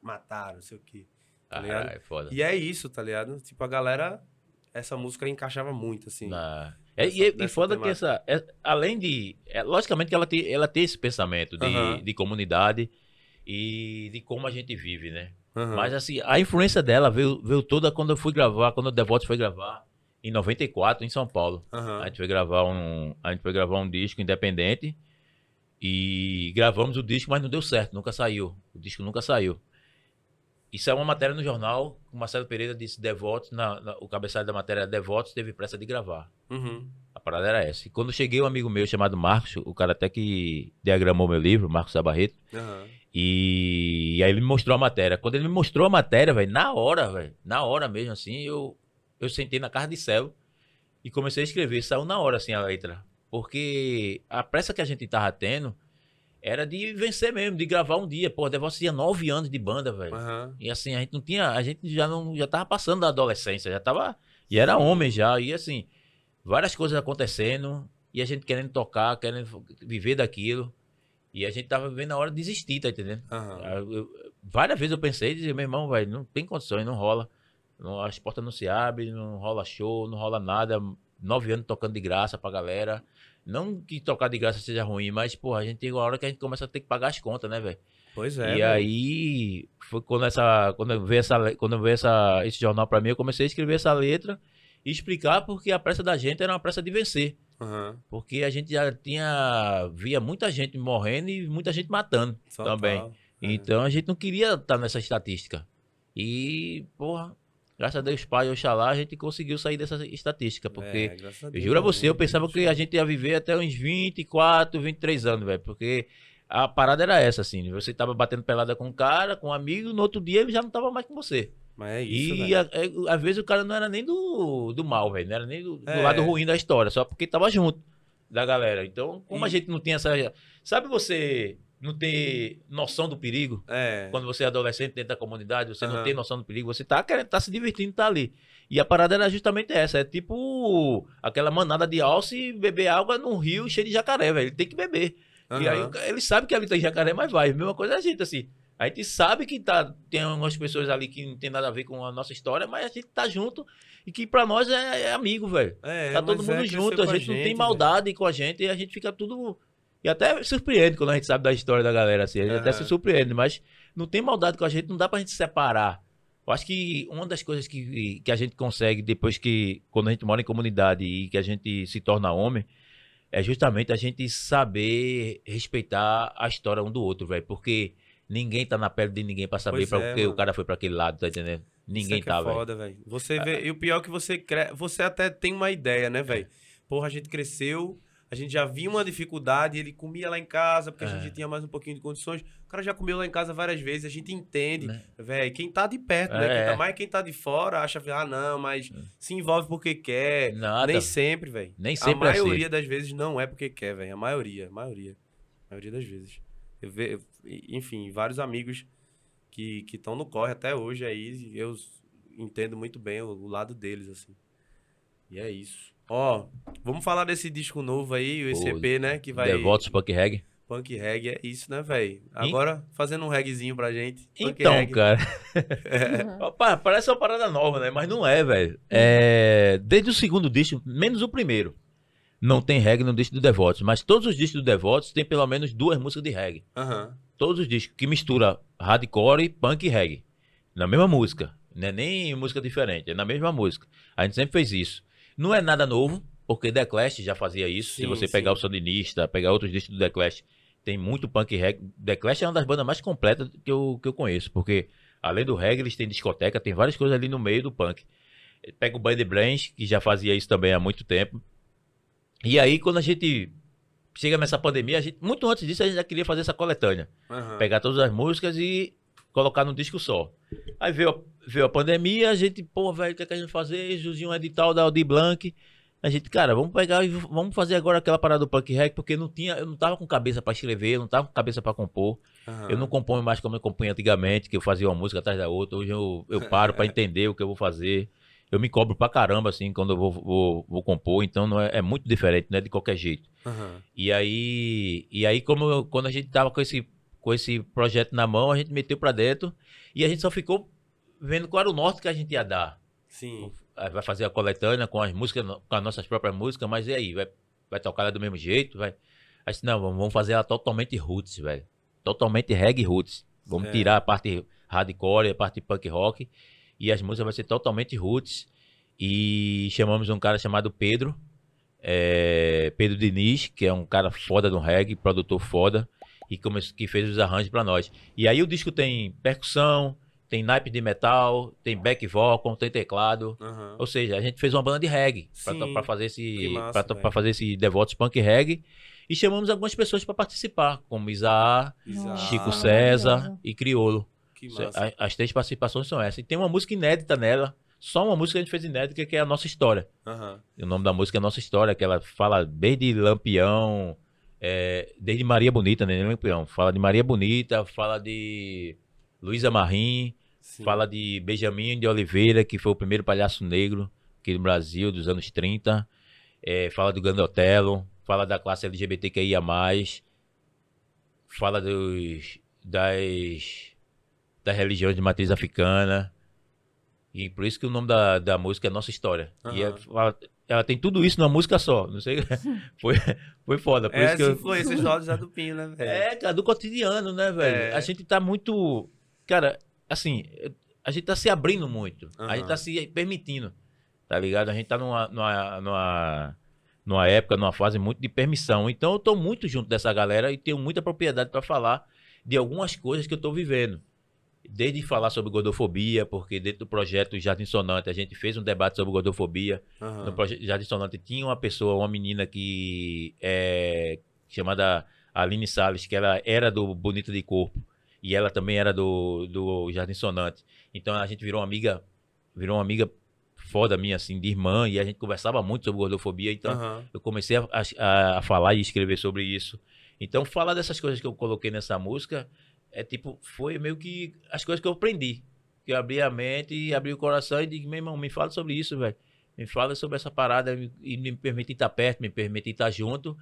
Mataram, não sei o quê. Tá ligado? Caralho, foda. E é isso, tá ligado? Tipo, a galera, essa música encaixava muito, assim. Na- É, e, e foda que essa. é- além de. é, logicamente que ela tem, ela tem esse pensamento de, Aham. de comunidade e de como a gente vive, né? Aham. Mas assim, a influência dela veio, veio toda quando eu fui gravar, quando o Devotos foi gravar, em 94, em São Paulo. Aham. A gente foi gravar um, a gente foi gravar um disco independente e gravamos o disco, mas não deu certo, nunca saiu. O disco nunca saiu. Isso é uma matéria no jornal, o Marcelo Pereira disse Devotos, na, na- o cabeçalho da matéria Devotos teve pressa de gravar. Uhum. A parada era essa. E quando cheguei, um amigo meu chamado Marcos, o cara até que diagramou meu livro, Marcos Sabarreto, Aham. e, e aí ele me mostrou a matéria. Quando ele me mostrou a matéria, velho, na hora, velho, na hora mesmo, assim, eu, eu sentei na casa de céu e comecei a escrever. Saiu na hora, assim, a letra. Porque a pressa que a gente tava tendo era de vencer mesmo, de gravar um dia. Pô, Devoto tinha nove anos de banda, velho. Aham. E assim, a gente não tinha, a gente já não, já tava passando da adolescência, já tava, e era homem já, e assim, várias coisas acontecendo, e a gente querendo tocar, querendo viver daquilo, e a gente tava vivendo a hora de desistir, tá entendendo? Eu- eu- várias vezes eu pensei, dizia, meu irmão, velho, não tem condições, não rola, não- as portas não se abrem, não rola show, não rola nada, nove anos tocando de graça pra galera, não que tocar de graça seja ruim, mas, porra, a gente tem uma hora que a gente começa a ter que pagar as contas, né, velho? Pois é. e velho. aí, foi quando, essa, quando eu vi, essa, quando eu vi essa, esse jornal pra mim, eu comecei a escrever essa letra e explicar porque a pressa da gente era uma pressa de vencer. Aham. Porque a gente já tinha, via muita gente morrendo e muita gente matando Total. também. É. Então a gente não queria estar nessa estatística. E, porra, graças a Deus, Pai, Oxalá, a gente conseguiu sair dessa estatística. Porque É, a eu Deus, juro a você, eu pensava que a gente ia viver até uns 24, 23 anos, velho. Porque a parada era essa, assim. Você tava batendo pelada com um cara, com um amigo, no outro dia ele já não tava mais com você. Mas é isso, e a- é, às vezes o cara não era nem do, do mal, velho. Não era nem do, do É. lado ruim da história, só porque tava junto da galera. Então, como a E- gente não tinha essa. Sabe você não ter noção do perigo? É. Quando você é adolescente dentro da comunidade, você não Aham. tem noção do perigo, você tá querendo, tá se divertindo, tá ali. E a parada era justamente essa, é tipo aquela manada de alce e beber água num rio cheio de jacaré, velho. Ele tem que beber. E aí ele sabe que ali tem jacaré, mas vai. Mesma coisa a gente, assim. A gente sabe que tá, tem algumas pessoas ali que não tem nada a ver com a nossa história, mas a gente tá junto e que pra nós é, é amigo, velho. É, tá todo mundo é, junto, a com gente, não tem maldade com a gente e a gente fica tudo. E até surpreende quando a gente sabe da história da galera, assim. A gente até Aham. se surpreende, mas não tem maldade com a gente, não dá pra gente separar. Eu acho que uma das coisas que, que a gente consegue depois que, quando a gente mora em comunidade e que a gente se torna homem, é justamente a gente saber respeitar a história um do outro, velho. Porque ninguém tá na pele de ninguém pra saber Pois pra é, que o cara foi pra aquele lado, tá entendendo? Ninguém Isso é que tá, é velho. foda, velho. Você vê, e o pior é que você cre... você até tem uma ideia, né, É. velho? Porra, a gente cresceu, a gente já via uma dificuldade, ele comia lá em casa, porque a É. gente tinha mais um pouquinho de condições. O cara já comeu lá em casa várias vezes, a gente entende. Né? Velho, quem tá de perto, né? É. Quem tá mais quem tá de fora acha, ah, não, mas se envolve porque quer. Nada. Nem sempre, velho. Nem A sempre é assim. maioria das vezes não é porque quer, velho. A maioria, a maioria. A maioria das vezes. Eu ve, enfim, vários amigos que estão no corre até hoje aí, eu entendo muito bem o, o lado deles, assim. E é isso. Ó, vamos falar desse disco novo aí, o ECP, né? Que vai. Devotos Punk Reggae. Punk reggae, é isso, né, velho? Agora, fazendo um reggaezinho pra gente. Punk Então, reggae. cara. Uhum. Opa, parece uma parada nova, né? Mas não é, velho. É... Desde o segundo disco, menos o primeiro. Não tem reggae no disco do Devotos. Mas todos os discos do Devotos tem pelo menos duas músicas de reggae. Aham. Todos os discos que mistura hardcore, punk e reggae. Na mesma música. Não é nem música diferente, é na mesma música. A gente sempre fez isso. Não é nada novo, porque The Clash já fazia isso. Se Sim, você sim. pegar o Sandinista, pegar outros discos do The Clash, tem muito punk e reggae. The Clash é uma das bandas mais completas que eu, que eu conheço, porque além do reggae, eles têm discoteca, tem várias coisas ali no meio do punk. Pega o Buddy Brains, que já fazia isso também há muito tempo. E aí, quando a gente chega nessa pandemia, a gente, muito antes disso, a gente já queria fazer essa coletânea aham. pegar todas as músicas e colocar num disco só. Aí veio, a- veio a pandemia, a gente, pô, velho, o que, é que a gente fazer? Surgiu um edital da Audi Blanc. A gente, cara, vamos pegar e vamos fazer agora aquela parada do punk rap, porque não tinha, eu não tava com cabeça pra escrever, eu não tava com cabeça pra compor. aham. Eu não componho mais como eu compunha antigamente, que eu fazia uma música atrás da outra. Hoje eu, eu paro pra entender o que eu vou fazer. Eu me cobro pra caramba, assim, quando eu vou, vou, vou compor, então não é, é muito diferente, né, de qualquer jeito. Aham. E aí, e aí como eu- quando a gente tava com esse, com esse projeto na mão, a gente meteu pra dentro e a gente só ficou vendo qual era o norte que a gente ia dar. Sim. Vai fazer a coletânea com as músicas, com as nossas próprias músicas, mas e aí? Vai, vai tocar ela do mesmo jeito? Vai? Aí disse, não, vamos vamos fazer ela totalmente roots, velho. Totalmente reggae roots. Vamos É. tirar a parte hardcore, a parte punk rock. E as músicas vão ser totalmente roots. E chamamos um cara chamado Pedro. é, Pedro Diniz, que é um cara foda do reggae, produtor foda. E come- que fez os arranjos pra nós. E aí o disco tem percussão, tem naipe de metal, tem back vocal, tem teclado. Aham. Ou seja, a gente fez uma banda de reggae pra fazer Que esse pra fazer esse Devotos Punk Reggae e chamamos algumas pessoas pra participar, como Isaá, Exato. Chico César e Criolo. Que massa. A- As três participações são essas. E tem uma música inédita nela, só uma música que a gente fez inédita que é a nossa história. E o nome da música é Nossa História, que ela fala desde Lampião, é, desde Maria Bonita, né? Lampião. Fala de Maria Bonita, fala de Luísa Marim, Sim. Fala de Benjamin de Oliveira, que foi o primeiro palhaço negro aqui no Brasil, dos anos 30. É, fala do Gandotelo. Fala da classe LGBTQIA. Fala dos, das, das religiões de matriz africana. E por isso que o nome da, da música é Nossa História. E é-. Ela, tem tudo isso numa música só. Não sei. foi, foi foda. Por É isso que eu, influências do Aldo do Pinho, né, velho? é, cara, do cotidiano, né, velho? É. A gente tá muito. Cara, assim, a gente tá se abrindo muito. A Aham. gente tá se permitindo, tá ligado? A gente tá numa, numa, numa, numa época, numa fase muito de permissão. Então eu tô muito junto dessa galera e tenho muita propriedade pra falar de algumas coisas que eu tô vivendo. Desde falar sobre gordofobia, porque dentro do projeto Jardim Sonante a gente fez um debate sobre gordofobia. Aham. No projeto Jardim Sonante tinha uma pessoa, uma menina que é chamada Aline Salles, que ela era do Bonita de Corpo e ela também era do, do Jardim Sonante. Então a gente virou uma amiga, virou uma amiga foda minha, assim, de irmã, e a gente conversava muito sobre gordofobia, então Aham. eu comecei a, a- a falar e escrever sobre isso. Então, falar dessas coisas que eu coloquei nessa música é tipo, foi meio que as coisas que eu aprendi. Que eu abri a mente e abri o coração e disse, meu irmão, me fala sobre isso, velho. Me fala sobre essa parada e me permite estar perto, me permite estar junto.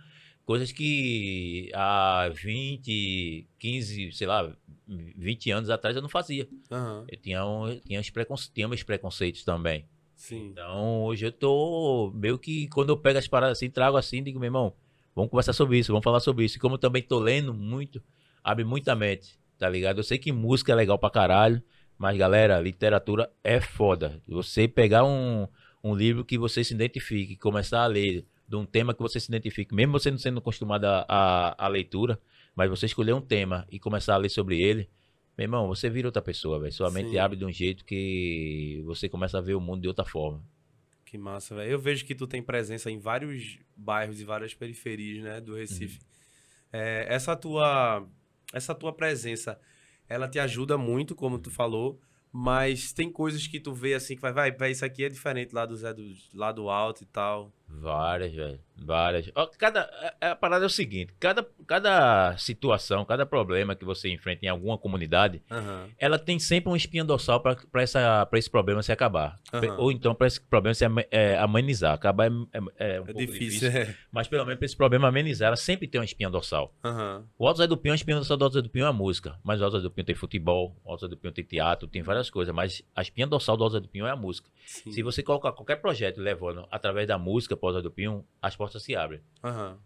Coisas que há 20, 15, sei lá, 20 anos atrás eu não fazia. Aham. Eu tinha, um, tinha, os preconce- tinha meus preconceitos também. Sim. Então, hoje eu tô meio que quando eu pego as paradas assim, trago assim, digo, meu irmão, vamos conversar sobre isso, vamos falar sobre isso. E como eu também tô lendo muito, abre muita mente, tá ligado? Eu sei que música é legal pra caralho, mas galera, literatura é foda. Você pegar um, um livro que você se identifique, começar a ler de um tema que você se identifique, mesmo você não sendo acostumado à leitura, mas você escolher um tema e começar a ler sobre ele, meu irmão, você vira outra pessoa, velho. Sua mente Sim. abre de um jeito que você começa a ver o mundo de outra forma. Que massa, velho. Eu vejo que tu tem presença em vários bairros e várias periferias, né, do Recife. Uhum. É, essa tua essa tua presença, ela te ajuda muito, como tu falou, mas tem coisas que tu vê assim que vai, vai, vai isso aqui é diferente lá do Zé do lá do alto e tal. Várias, velho. Várias. Ó, Cada, a, a parada é o seguinte: cada, cada situação, cada problema que você enfrenta em alguma comunidade, Aham. ela tem sempre uma espinha dorsal para esse problema se acabar. Aham. Ou então para esse problema se é, amenizar. Acabar é, é, é um É difícil, é. Mas pelo menos para esse problema amenizar, ela sempre tem uma espinha dorsal. Aham. O Zé do Pinho, a espinha dorsal do Zé do Pinho é a música. Mas o Zé do Pinho tem futebol, o Zé do Pinho tem teatro, tem várias coisas. Mas a espinha dorsal do Zé do Pinho é a música. Sim. Se você colocar qualquer projeto levando através da música Zé do Pinho, as portas se abrem. Aham.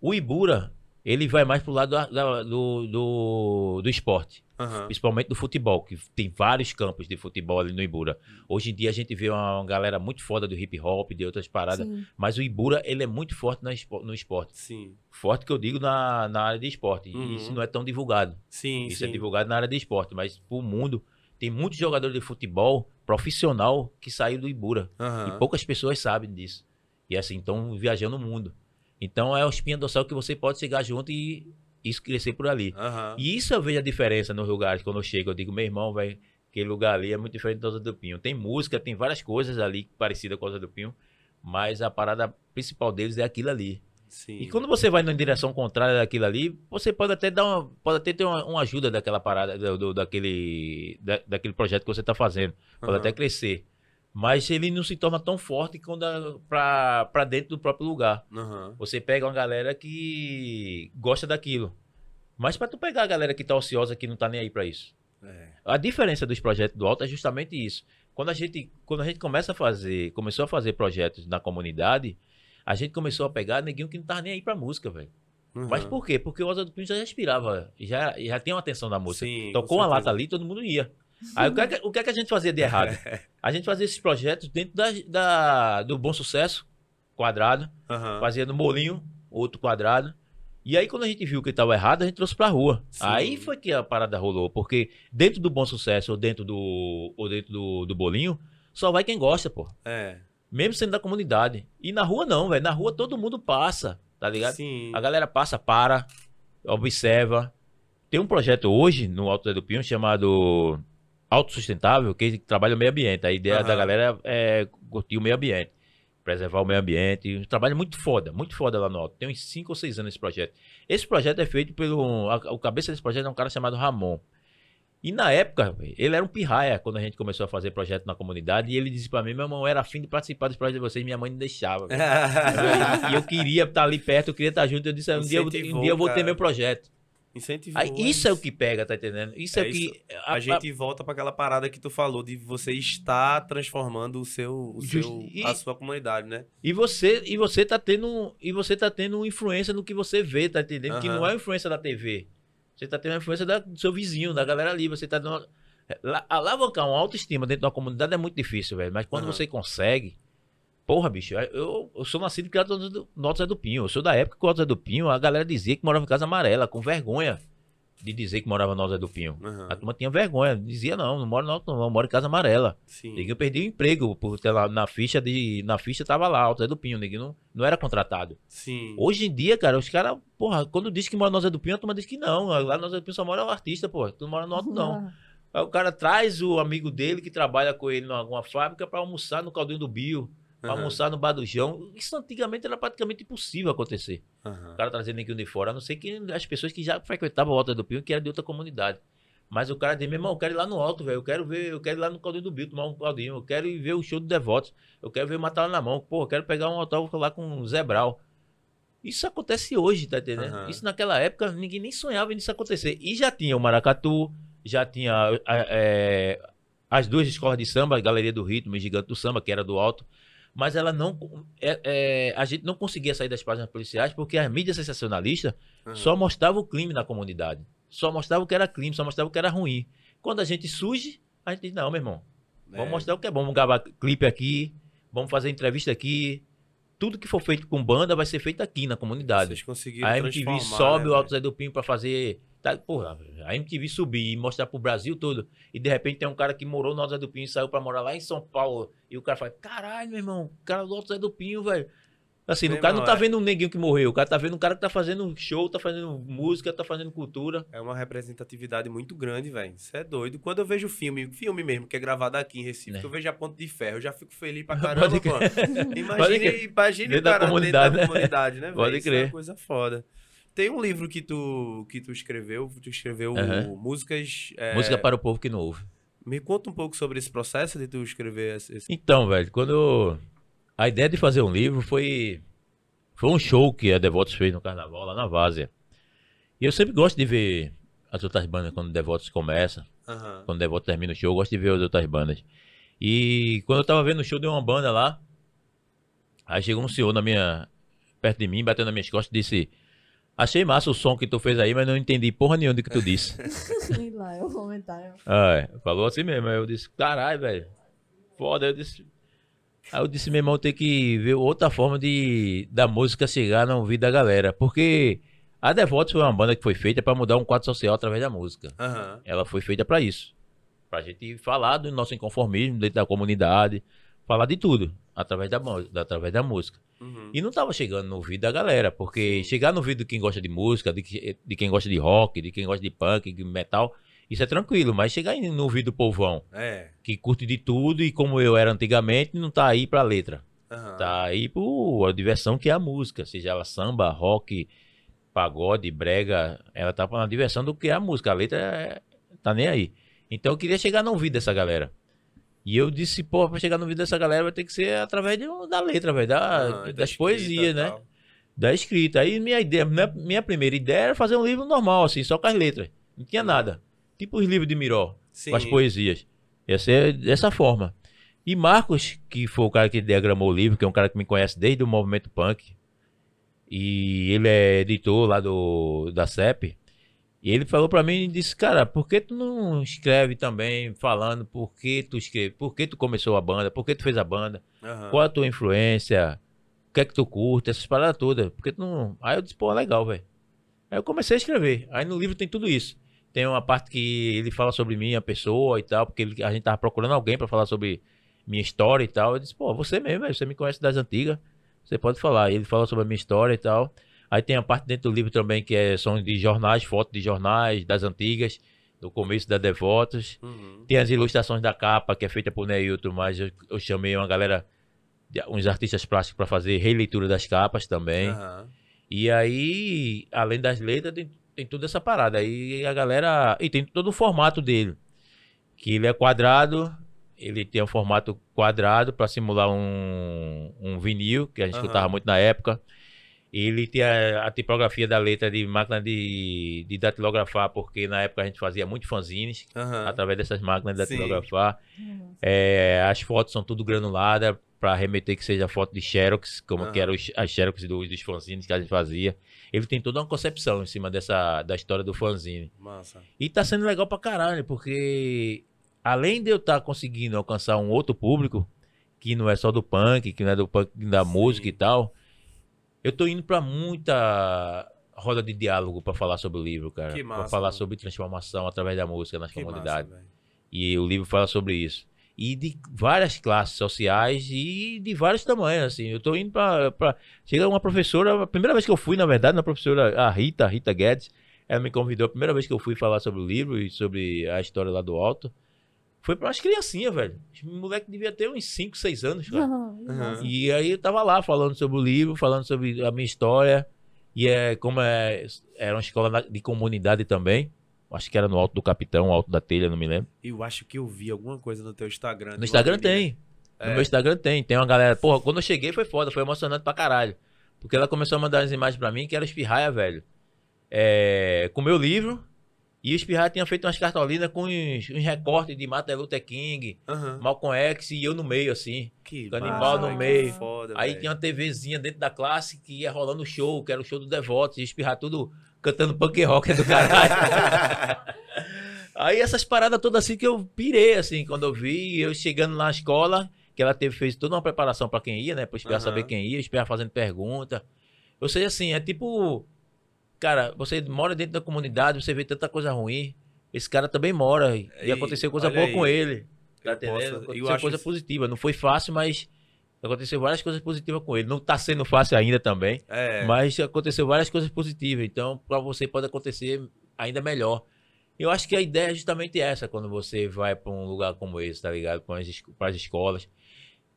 O Ibura, ele vai mais pro lado da- da- do, do, do esporte. Aham. Principalmente do futebol, que tem vários campos de futebol ali no Ibura. Hoje em dia a gente vê uma, uma galera muito foda do hip hop, de outras paradas. Sim. Mas o Ibura, ele é muito forte na espo- no esporte. Sim. Forte que eu digo na, na área de esporte. E Uhum. isso não é tão divulgado. Sim, Isso sim. é divulgado na área de esporte. Mas pro mundo, tem muitos jogadores de futebol profissional que saiu do Ibura. Aham. E poucas pessoas sabem disso. E assim, estão viajando o mundo. Então é o espinha dorsal que você pode chegar junto e isso crescer por ali. Aham. E isso eu vejo a diferença nos lugares. Quando eu chego, eu digo, meu irmão, velho, aquele lugar ali é muito diferente da Rosa do Pinho. Tem música, tem várias coisas ali parecidas com a Rosa do Pinho, mas a parada principal deles é aquilo ali. Sim. E quando você vai na direção contrária daquilo ali, você pode até dar uma, pode até ter uma, uma ajuda daquela parada, do, do- daquele, da- daquele projeto que você está fazendo. Pode Aham. até crescer. Mas ele não se torna tão forte quando a- pra, pra dentro do próprio lugar. Aham. Você pega uma galera que gosta daquilo. Mas pra tu pegar a galera que tá ociosa, que não tá nem aí pra isso. É. A diferença dos projetos do Alto é justamente isso. Quando a gente, quando a gente começa a fazer, começou a fazer projetos na comunidade, a gente começou a pegar neguinho que não tava nem aí pra música, velho. Uhum. Mas por quê? Porque o Osa do Pinho já respirava, já, já tinha uma atenção da música. Sim, Tocou com uma lata ali, todo mundo ia. Aí o que, é que, o que é que a gente fazia de errado? A gente fazia esses projetos dentro da, da- do Bom Sucesso, quadrado, Aham. fazia no Molinho, outro quadrado. E aí, quando a gente viu que estava errado, a gente trouxe pra rua. Sim. Aí foi que a parada rolou. Porque dentro do Bom Sucesso ou dentro do, ou dentro do, do Bolinho, só vai quem gosta, pô. É. Mesmo sendo da comunidade. E na rua não, velho. Na rua todo mundo passa, tá ligado? Sim. A galera passa, para, observa. Tem um projeto hoje no Alto do Pinho chamado Autossustentável, que trabalha o meio ambiente. A ideia Aham. da galera é curtir o meio ambiente, preservar o meio ambiente. Um trabalho muito foda, muito foda lá no Alto. Tem uns 5 ou 6 anos esse projeto. Esse projeto é feito pelo. a- o cabeça desse projeto é um cara chamado Ramon. E na época, ele era um pirraia quando a gente começou a fazer projeto na comunidade. E ele disse pra mim: meu irmão, era afim de participar dos projetos de vocês, minha mãe não deixava. E eu queria estar ali perto, eu queria estar junto. Eu disse, um dia, eu- um dia eu vou ter meu projeto. Incentivou. Aí, isso é o que pega, tá entendendo? Isso é, É o que. A, gente volta pra aquela parada que tu falou de você estar transformando o seu, o Just- seu e- a sua comunidade, né? E você, e você tá tendo. E você tá tendo influência no que você vê, tá entendendo? Que Aham. não é influência da TV. Você tá tendo a influência da- do seu vizinho, da galera ali. Você tá dando. La- Alavancar uma autoestima dentro de uma comunidade é muito difícil, velho. Mas quando Aham. você consegue. Porra, bicho, eu, eu sou nascido e criado no Alto Zé do Pinho. Eu sou da época que o Alto Zé do Pinho, a galera dizia que morava em casa amarela, com vergonha de dizer que morava no Alto Zé do Pinho. Aham. A turma tinha vergonha, dizia não, não moro no Alto, não, eu moro em casa amarela. Sim. Neguinho perdeu o emprego, por ter lá na ficha de. Na ficha tava lá, Alto Zé do Pinho, neguinho não, não era contratado. Sim. Hoje em dia, cara, os caras, porra, quando diz que mora no Alto Zé do Pinho, a turma diz que não. Lá no Alto Zé do Pinho só mora o artista, porra. Tu não mora no Alto, não. Aí o cara traz o amigo dele que trabalha com ele em alguma fábrica pra almoçar no caldinho do Bio, pra Aham. almoçar no bar do João. Isso antigamente era praticamente impossível acontecer. Aham. O cara trazendo neguinho de fora, a não ser que as pessoas que já frequentavam o Alto do Pinho, que era de outra comunidade. Mas o cara diz, meu irmão, eu quero ir lá no alto, velho. Eu quero ver, eu quero ir lá no Caldinho do Bio, tomar um caldinho. Eu quero ir ver o show do Devotos. Eu quero ver matar na mão. Pô, eu quero pegar um autógrafo lá com o Zé Brau. Isso acontece hoje, tá entendendo? Aham. Isso naquela época, ninguém nem sonhava nisso acontecer. E já tinha o Maracatu, já tinha é, as duas escolas de samba, a Galeria do Ritmo e Gigante do Samba, que era do alto. Mas ela não. é- é, a gente não conseguia sair das páginas policiais porque a mídia sensacionalista Aham. só mostrava o crime na comunidade. Só mostrava o que era crime, só mostrava o que era ruim. Quando a gente surge, a gente diz, não, meu irmão, vamos É. mostrar o que é bom. Vamos gravar clipe aqui, vamos fazer entrevista aqui. Tudo que for feito com banda vai ser feito aqui na comunidade. Vocês conseguiram A MTV sobe né, o Alto? Zé do Pinho pra fazer Tá, porra, a MTV subir e mostrar pro Brasil todo. E de repente tem um cara que morou no Alto Zé do Pinho e saiu pra morar lá em São Paulo. E o cara fala: caralho, meu irmão, o cara do Alto Zé do Pinho, velho. Assim, Meu o cara não tá é. vendo um neguinho que morreu, o cara tá vendo um cara que tá fazendo show, tá fazendo música, tá fazendo cultura. É uma representatividade muito grande, velho. Isso é doido. Quando eu vejo filme, filme mesmo, que é gravado aqui em Recife, É. que eu vejo a Ponte de Ferro, eu já fico feliz pra Pode caramba, crer. mano. Pode Imagine, crer. imagine o da cara comunidade, dentro da né? comunidade, né, velho? Pode Isso é crer. uma coisa foda. Tem um livro que tu, que tu escreveu, tu escreveu Aham. músicas... é, Música para o povo que não ouve. Me conta um pouco sobre esse processo de tu escrever esse... Então, velho, quando eu- a ideia de fazer um livro foi foi um show que a Devotos fez no carnaval lá na Várzea. E eu sempre gosto de ver as outras bandas quando Devotos começa, Aham. quando Devotos termina o show, eu gosto de ver as outras bandas. E quando eu tava vendo o show de uma banda lá, aí chegou um senhor na minha perto de mim, bateu nas minhas costas e disse: "Achei massa o som que tu fez aí, mas não entendi porra nenhuma do que tu disse". E lá, é o comentário. Ah, é. Falou assim mesmo. Aí eu disse, caralho, velho. Foda. Eu disse. Aí eu disse, meu irmão, tem que ver outra forma de da música chegar no ouvido da galera. Porque a Devotos foi uma banda que foi feita pra mudar um quadro social através da música. Aham. Ela foi feita pra isso. Pra gente falar do nosso inconformismo dentro da comunidade. Falar de tudo. Através da, através da música. Uhum. E não tava chegando no ouvido da galera, porque chegar no ouvido de quem gosta de música, de, que- de quem gosta de rock, de quem gosta de punk, de metal, isso é tranquilo, mas chegar no ouvido do povão, É. que curte de tudo e como eu era antigamente, não tá aí pra letra. Aham. Tá aí por a diversão que é a música, seja ela samba, rock, pagode, brega, ela tá na diversão do que é a música, a letra é, tá nem aí. Então eu queria chegar no ouvido dessa galera. E eu disse, pô, pra chegar no ouvido dessa galera vai ter que ser através de da letra, velho, da, da das escrita poesias, né? tal. da escrita. Aí minha ideia, minha, minha primeira ideia era fazer um livro normal, assim, só com as letras. Não tinha nada. Tipo os livros de Miró, Sim. com as poesias. Ia ser dessa forma. E Marcos, que foi o cara que diagramou o livro, que é um cara que me conhece desde o movimento punk, e ele é editor lá do da CEP, e ele falou pra mim e disse, cara, por que tu não escreve também falando por que tu escreve, por que tu começou a banda, por que tu fez a banda? Aham. Qual a tua influência? O que é que tu curte? Essas paradas todas. Porque tu não. Aí eu disse, pô, legal, velho. Aí eu comecei a escrever. Aí no livro tem tudo isso. Tem uma parte que ele fala sobre mim, a pessoa e tal, porque ele- a gente tava procurando alguém pra falar sobre minha história e tal. Eu disse, pô, você mesmo, velho, você me conhece das antigas. Você pode falar. E ele fala sobre a minha história e tal. Aí tem a parte dentro do livro também que é, são de jornais, fotos de jornais das antigas, do começo da Devotos. Uhum. Tem as ilustrações da capa, que é feita por Neilton, mas eu, eu chamei uma galera, uns artistas plásticos para fazer releitura das capas também. Aham. E aí, além das letras, tem, tem toda essa parada. Aí a galera. E tem todo o formato dele. Que ele é quadrado, ele tem um formato quadrado para simular um, um vinil, que a gente Aham. escutava muito na época. Ele tem a, a tipografia da letra de máquina de, de datilografar, porque na época a gente fazia muito fanzines Aham. através dessas máquinas de datilografar. Uhum. É, as fotos são tudo granulada para remeter que seja foto de Xerox, como Aham. que eram as Xerox dos, dos fanzines que a gente fazia. Ele tem toda uma concepção em cima dessa da história do fanzine. Massa. E tá sendo legal pra caralho, porque além de eu estar conseguindo alcançar um outro público, que não é só do punk, que não é do punk da Sim. música e tal, eu tô indo pra muita roda de diálogo pra falar sobre o livro, cara. Que Pra massa, falar mano. sobre transformação através da música nas Que comunidades. massa. E o livro fala sobre isso. E de várias classes sociais e de vários tamanhos, assim. Eu tô indo pra... pra... Chega uma professora... A primeira vez que eu fui, na verdade, na professora... A Rita, a Rita Guedes, ela me convidou. A primeira vez que eu fui falar sobre o livro e sobre a história lá do alto. Foi pra umas criancinhas, velho. Os moleque devia ter uns 5, 6 anos, cara. Aham. E aí eu tava lá falando sobre o livro, falando sobre a minha história. E é como é, era uma escola de comunidade também. Acho que era no Alto do Capitão, Alto da Telha, não me lembro. Eu acho que eu vi alguma coisa no teu Instagram. No Instagram tem. No É. meu Instagram tem. Tem uma galera. Porra, quando eu cheguei foi foda, foi emocionante pra caralho. Porque ela começou a mandar as imagens pra mim que era espirraia, velho. É, com meu livro. E o espirraia tinha feito umas cartolinas com uns, uns recortes de Martin Luther King, Aham. Malcolm X e eu no meio, assim. Que massa, no meio. Foda, Aí velho. tinha uma TVzinha dentro da classe que ia rolando o show, que era o show do Devotos, e espirrar tudo cantando punk rock do caralho. Aí essas paradas todas assim que eu pirei, assim, quando eu vi, eu chegando na escola, que ela teve, fez toda uma preparação pra quem ia, né? Pra esperar Aham. saber quem ia, esperar fazendo pergunta. Ou seja, assim, é tipo. Cara, você mora dentro da comunidade, você vê tanta coisa ruim. Esse cara também mora e, E aconteceu coisa boa aí, com ele. Tá entendendo? posso- eu aconteceu coisa isso- positiva. Não foi fácil, mas aconteceu várias coisas positivas com ele. Não tá sendo fácil ainda também, É, mas aconteceu várias coisas positivas. Então, para você pode acontecer ainda melhor. Eu acho que a ideia é justamente essa quando você vai para um lugar como esse, tá ligado? Para as escolas.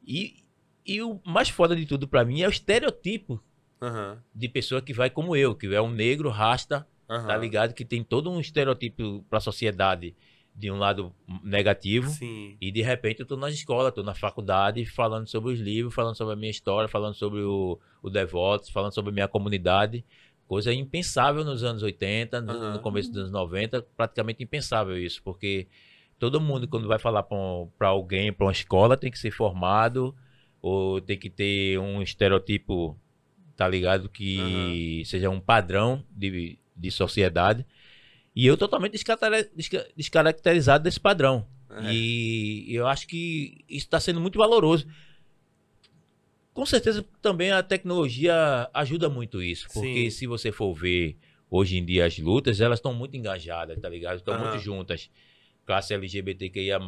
E, e o mais foda de tudo para mim é o estereotipo aham, de pessoa que vai como eu, que é um negro, rasta, aham. tá ligado? Que tem todo um estereotipo para a sociedade de um lado negativo. Sim. E de repente eu tô na escola, tô na faculdade, falando sobre os livros, falando sobre a minha história, falando sobre o, o Devotos, falando sobre a minha comunidade. Coisa impensável nos anos 80, no, Aham. no começo dos anos 90, praticamente impensável isso, porque todo mundo, quando vai falar para alguém, para uma escola, tem que ser formado, ou tem que ter um estereotipo, tá ligado? Que seja um padrão de, de sociedade. E eu totalmente descaracteri- desca- descaracterizado desse padrão. É. E eu acho que isso está sendo muito valoroso. Com certeza também a tecnologia ajuda muito isso. Porque Sim. se você for ver hoje em dia as lutas, elas estão muito engajadas, tá ligado? Estão Aham. muito juntas. Classe LGBTQIA,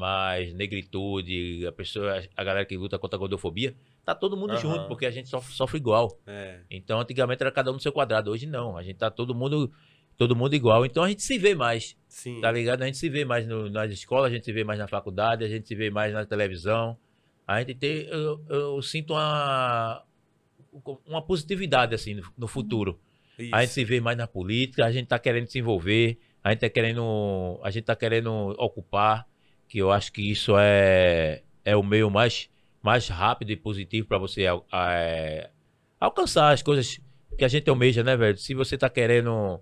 negritude, a pessoa, a galera que luta contra a gordofobia, tá todo mundo Aham. junto, porque a gente sofre, sofre igual. É. Então, antigamente era cada um no seu quadrado, hoje não. A gente tá todo mundo, todo mundo igual. Então a gente se vê mais. Sim. Tá ligado? A gente se vê mais no- nas escolas, a gente se vê mais na faculdade, a gente se vê mais na televisão. A gente tem. Eu, eu sinto uma, uma positividade, assim, no, no futuro. Isso. A gente se vê mais na política, a gente tá querendo se envolver, a gente tá querendo. A gente tá querendo ocupar, que eu acho que isso é, é o meio mais, mais rápido e positivo para você é, alcançar as coisas que a gente almeja, né, velho? Se você tá querendo.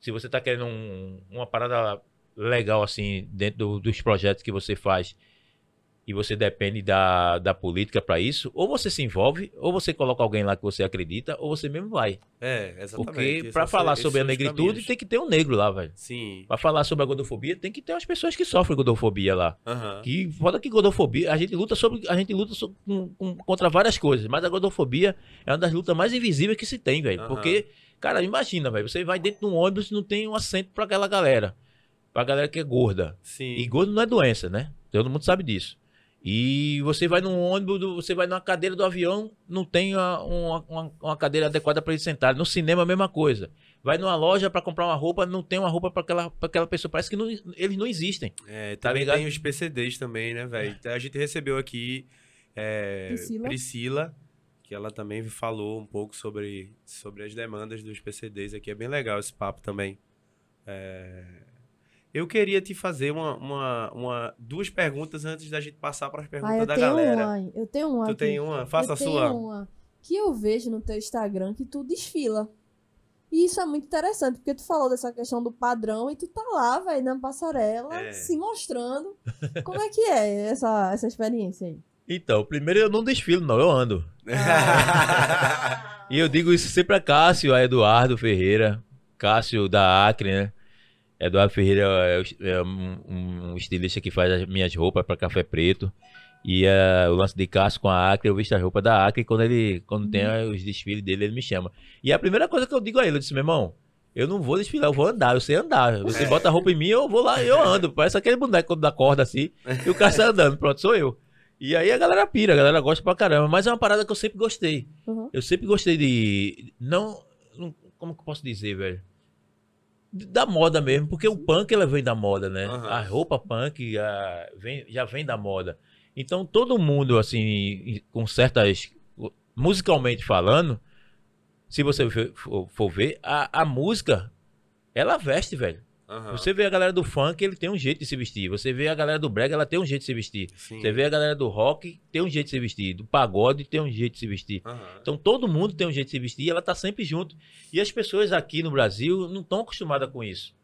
Se você tá querendo um- uma parada legal, assim, dentro do- dos projetos que você faz e você depende da, da política para isso, ou você se envolve, ou você coloca alguém lá que você acredita, ou você mesmo vai. É, exatamente. Porque pra são- falar sobre a negritude tem que ter um negro lá, velho. Sim. Pra falar sobre a gordofobia tem que ter umas pessoas que sofrem gordofobia lá. Aham. Que foda que gordofobia, a gente luta sobre, a gente luta so- com- com- contra várias coisas, mas a gordofobia é uma das lutas mais invisíveis que se tem, velho. Aham. Porque, cara, imagina, velho, você vai dentro de um ônibus e não tem um assento pra aquela galera. Pra galera que é gorda. Sim. E gordo não é doença, né? Todo mundo sabe disso. E você vai num ônibus, você vai numa cadeira do avião, não tem uma, uma, uma- cadeira adequada para ele sentar. No cinema, a mesma coisa. Vai numa loja para comprar uma roupa, não tem uma roupa para aquela, pra aquela pessoa. Parece que não- eles não existem. É, Tá também ligado? tem os PCDs também, né, velho? A gente recebeu aqui é, Priscila. Priscila, que ela também falou um pouco sobre, sobre as demandas dos PCDs aqui. É bem legal esse papo também. É, Eu queria te fazer uma, uma, uma- duas perguntas antes da gente passar para as Ah, perguntas eu da tenho galera. uma. Eu tenho uma. Tu aqui. tem uma? Faça eu a sua. Tenho uma que eu vejo no teu Instagram que tu desfila. E isso é muito interessante, porque tu falou dessa questão do padrão e tu tá lá, velho, na passarela, É. se mostrando. Como é que é essa, essa experiência aí? Então, primeiro eu não desfilo, não, eu ando. E eu digo isso sempre a Cássio, a Eduardo Ferreira, Cássio da Acre, né? Eduardo Ferreira é, é um, um estilista que faz as minhas roupas para café preto. E é, o lance de Cássio com a Acre, eu visto a roupa da Acre e quando ele quando tem os desfiles dele, ele me chama. E a primeira coisa que eu digo a ele, eu disse, meu irmão, eu não vou desfilar, eu vou andar, eu sei andar. Você É. bota a roupa em mim, eu vou lá, eu ando. Parece aquele boneco da corda assim, e o cara sai andando, pronto, sou eu. E aí a galera pira, a galera gosta pra caramba. Mas é uma parada que eu sempre gostei. Uhum. Eu sempre gostei de. Não. não- Como que eu posso dizer, velho? Da moda mesmo, porque o punk ela vem da moda, né? Aham. A roupa punk a- vem- já vem da moda. Então todo mundo, assim, com certas. Musicalmente falando, se você for, for- for ver, a, a música, ela veste, velho. Aham. Você vê a galera do funk, ele tem um jeito de se vestir. Você vê a galera do brega, ela tem um jeito de se vestir. Sim. Você vê a galera do rock, tem um jeito de se vestir. Do pagode, tem um jeito de se vestir. Aham. Então todo mundo tem um jeito de se vestir e ela tá sempre junto. E as pessoas aqui no Brasil não estão acostumadas com isso.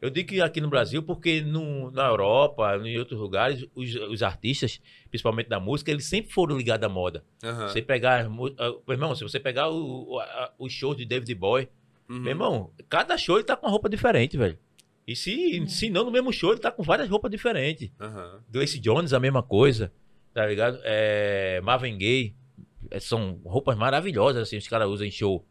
Eu digo que aqui no Brasil, porque no, na Europa, em outros lugares, os, os artistas, principalmente da música, eles sempre foram ligados à moda. Aham. Você pegar. Meu irmão, se você pegar o, o, a- o show de David Boy, Uhum. meu irmão, cada show ele tá com uma roupa diferente, velho. E se, se não no mesmo show, ele tá com várias roupas diferentes. Aham. Grace Jones, a mesma coisa, tá ligado? É, Marvin Gaye, é, são roupas maravilhosas, assim, os caras usam em show.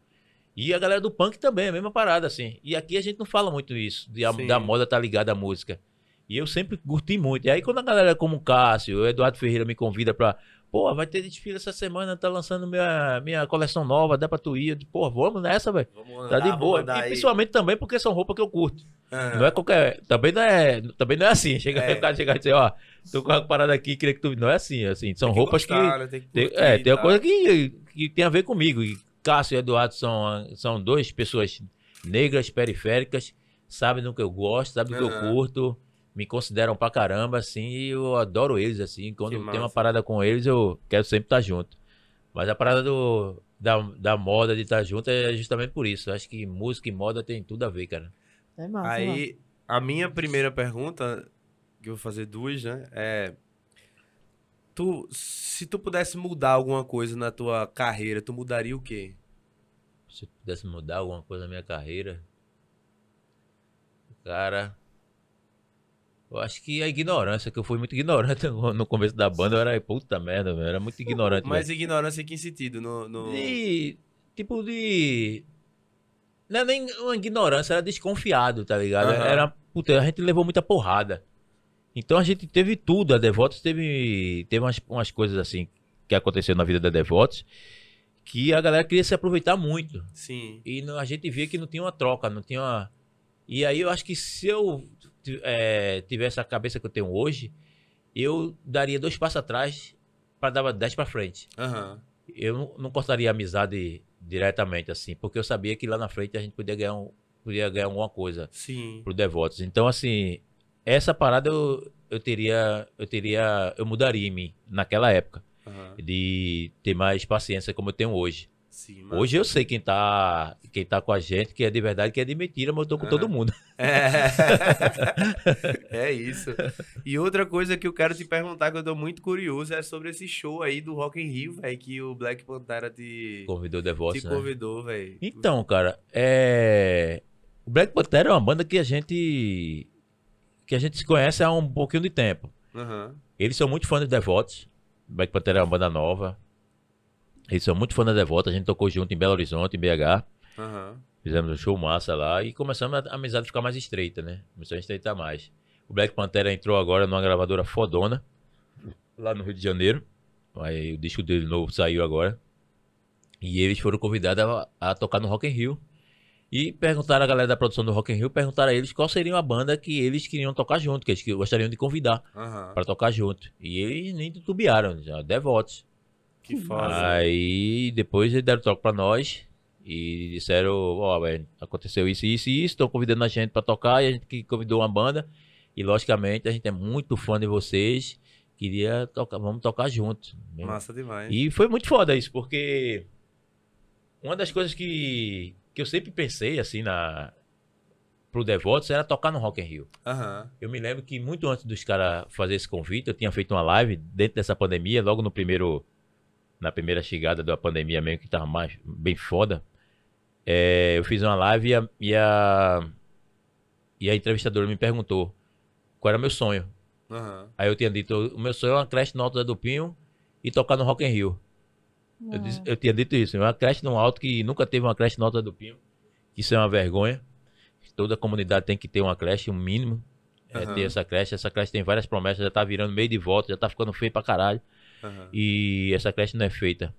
E a galera do punk também, a mesma parada, assim. E aqui a gente não fala muito isso, de a- da moda tá ligada à música. E eu sempre curti muito. E aí quando a galera como o Cássio, o Eduardo Ferreira me convida pra... Pô, vai ter desfile essa semana, tá lançando minha, minha coleção nova, dá pra tu ir. Pô, vamos nessa, velho. Tá de boa. E aí. principalmente também porque são roupas que eu curto. Aham. Não é qualquer. Também não é, também não é assim. Chega É. o cara chegar e dizer, ó, tô com uma parada aqui, queria que tu. Não é assim, assim. São que roupas gostar, né? Tem que que. tem- curtir é, tem uma coisa que, que tem a ver comigo. E Cássio e Eduardo são, são duas pessoas negras, periféricas, sabem do que eu gosto, sabem do que eu curto, me consideram pra caramba, assim, e eu adoro eles, assim. Quando Que tem uma massa. parada com eles, eu quero sempre estar junto. Mas a parada do, da, da moda de estar junto é justamente por isso. Eu acho que música e moda tem tudo a ver, cara. É massa, mano. Aí, a minha primeira pergunta, que eu vou fazer duas, né? É. Tu, se tu pudesse mudar alguma coisa na tua carreira, tu mudaria o quê? Se eu pudesse mudar alguma coisa na minha carreira, cara, eu acho que a ignorância, que eu fui muito ignorante no começo da banda, eu era puta merda, era muito ignorante. Mas ignorância em que sentido? No, no... de, tipo de, não é nem uma ignorância, era desconfiado, tá ligado? Aham. Era, puta, a gente levou muita porrada. Então a gente teve tudo, a Devotos teve, teve umas, umas coisas assim que aconteceu na vida da Devotos que a galera queria se aproveitar muito. Sim. E não- a gente via que não tinha uma troca, não tinha uma... E aí eu acho que se eu eh, tivesse a cabeça que eu tenho hoje, eu daria dois passos atrás para dar dez para frente. Aham. Eu não, não cortaria a amizade diretamente assim, porque eu sabia que lá na frente a gente podia ganhar, um, podia ganhar alguma coisa Sim. pro Devotos. Então assim, essa parada eu, eu teria, eu teria, eu mudaria em mim naquela época Aham. de ter mais paciência como eu tenho hoje. Sim. Hoje eu sei quem tá, quem tá com a gente, que é de verdade, que é de mentira, mas eu tô com Ah. todo mundo. É. é isso. E outra coisa que eu quero te perguntar, que eu tô muito curioso, é sobre esse show aí do Rock in Rio, velho, que o Black Pantera te, Convidou o te né? convidou, velho. Então, cara, é... O Black Panther é uma banda que a gente... Que a gente se conhece há um pouquinho de tempo. Aham. Eles são muito fãs de Devotos. Black Panther é uma banda nova. Eles são muito fãs da Devotos. A gente tocou junto em Belo Horizonte, em BH. Aham. Fizemos um show massa lá e começamos a amizade ficar mais estreita, né? Começou a estreitar mais. O Black Pantera entrou agora numa gravadora fodona, lá no Rio de Janeiro. Aí o disco dele novo saiu agora. E eles foram convidados a, a tocar no Rock in Rio. E perguntaram a galera da produção do Rock in Rio, perguntaram a eles qual seria a banda que eles queriam tocar junto, que eles gostariam de convidar Aham. pra tocar junto. E eles nem titubearam, já Devotos. Que foda. Aí depois eles deram toque pra nós e disseram, ó, velho, aconteceu isso, isso e isso, estão convidando a gente pra tocar e a gente que convidou uma banda. E logicamente a gente é muito fã de vocês, queria tocar, vamos tocar junto. Massa demais. E foi muito foda isso, porque uma das coisas que, que eu sempre pensei assim na pro Devotos era tocar no Rock in Rio. Aham. Eu me lembro que muito antes dos caras fazer esse convite, eu tinha feito uma live dentro dessa pandemia, logo no primeiro. Na primeira chegada da pandemia mesmo, que tava mais, bem foda. É, eu fiz uma live e a, e a. e a entrevistadora me perguntou qual era o meu sonho. Aham. Aí eu tinha dito: o meu sonho é uma creche no Alto da Dupinho e tocar no Rock in Rio. Eu, disse- eu tinha dito isso, uma creche no alto que nunca teve uma creche no Alto do Pinho. Isso é uma vergonha. Toda comunidade tem que ter uma creche, um mínimo. É Aham. ter essa creche. Essa creche tem várias promessas, já tá virando meio de volta, já tá ficando feio pra caralho. Aham. E essa creche não é feita.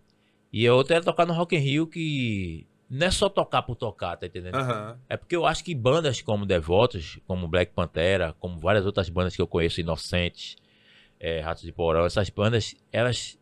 E a outra era tocar no Rock in Rio, que não é só tocar por tocar, tá entendendo? Aham. É porque eu acho que bandas como Devotos, como Black Pantera, como várias outras bandas que eu conheço, Inocentes, é, Ratos de Porão, essas bandas, elas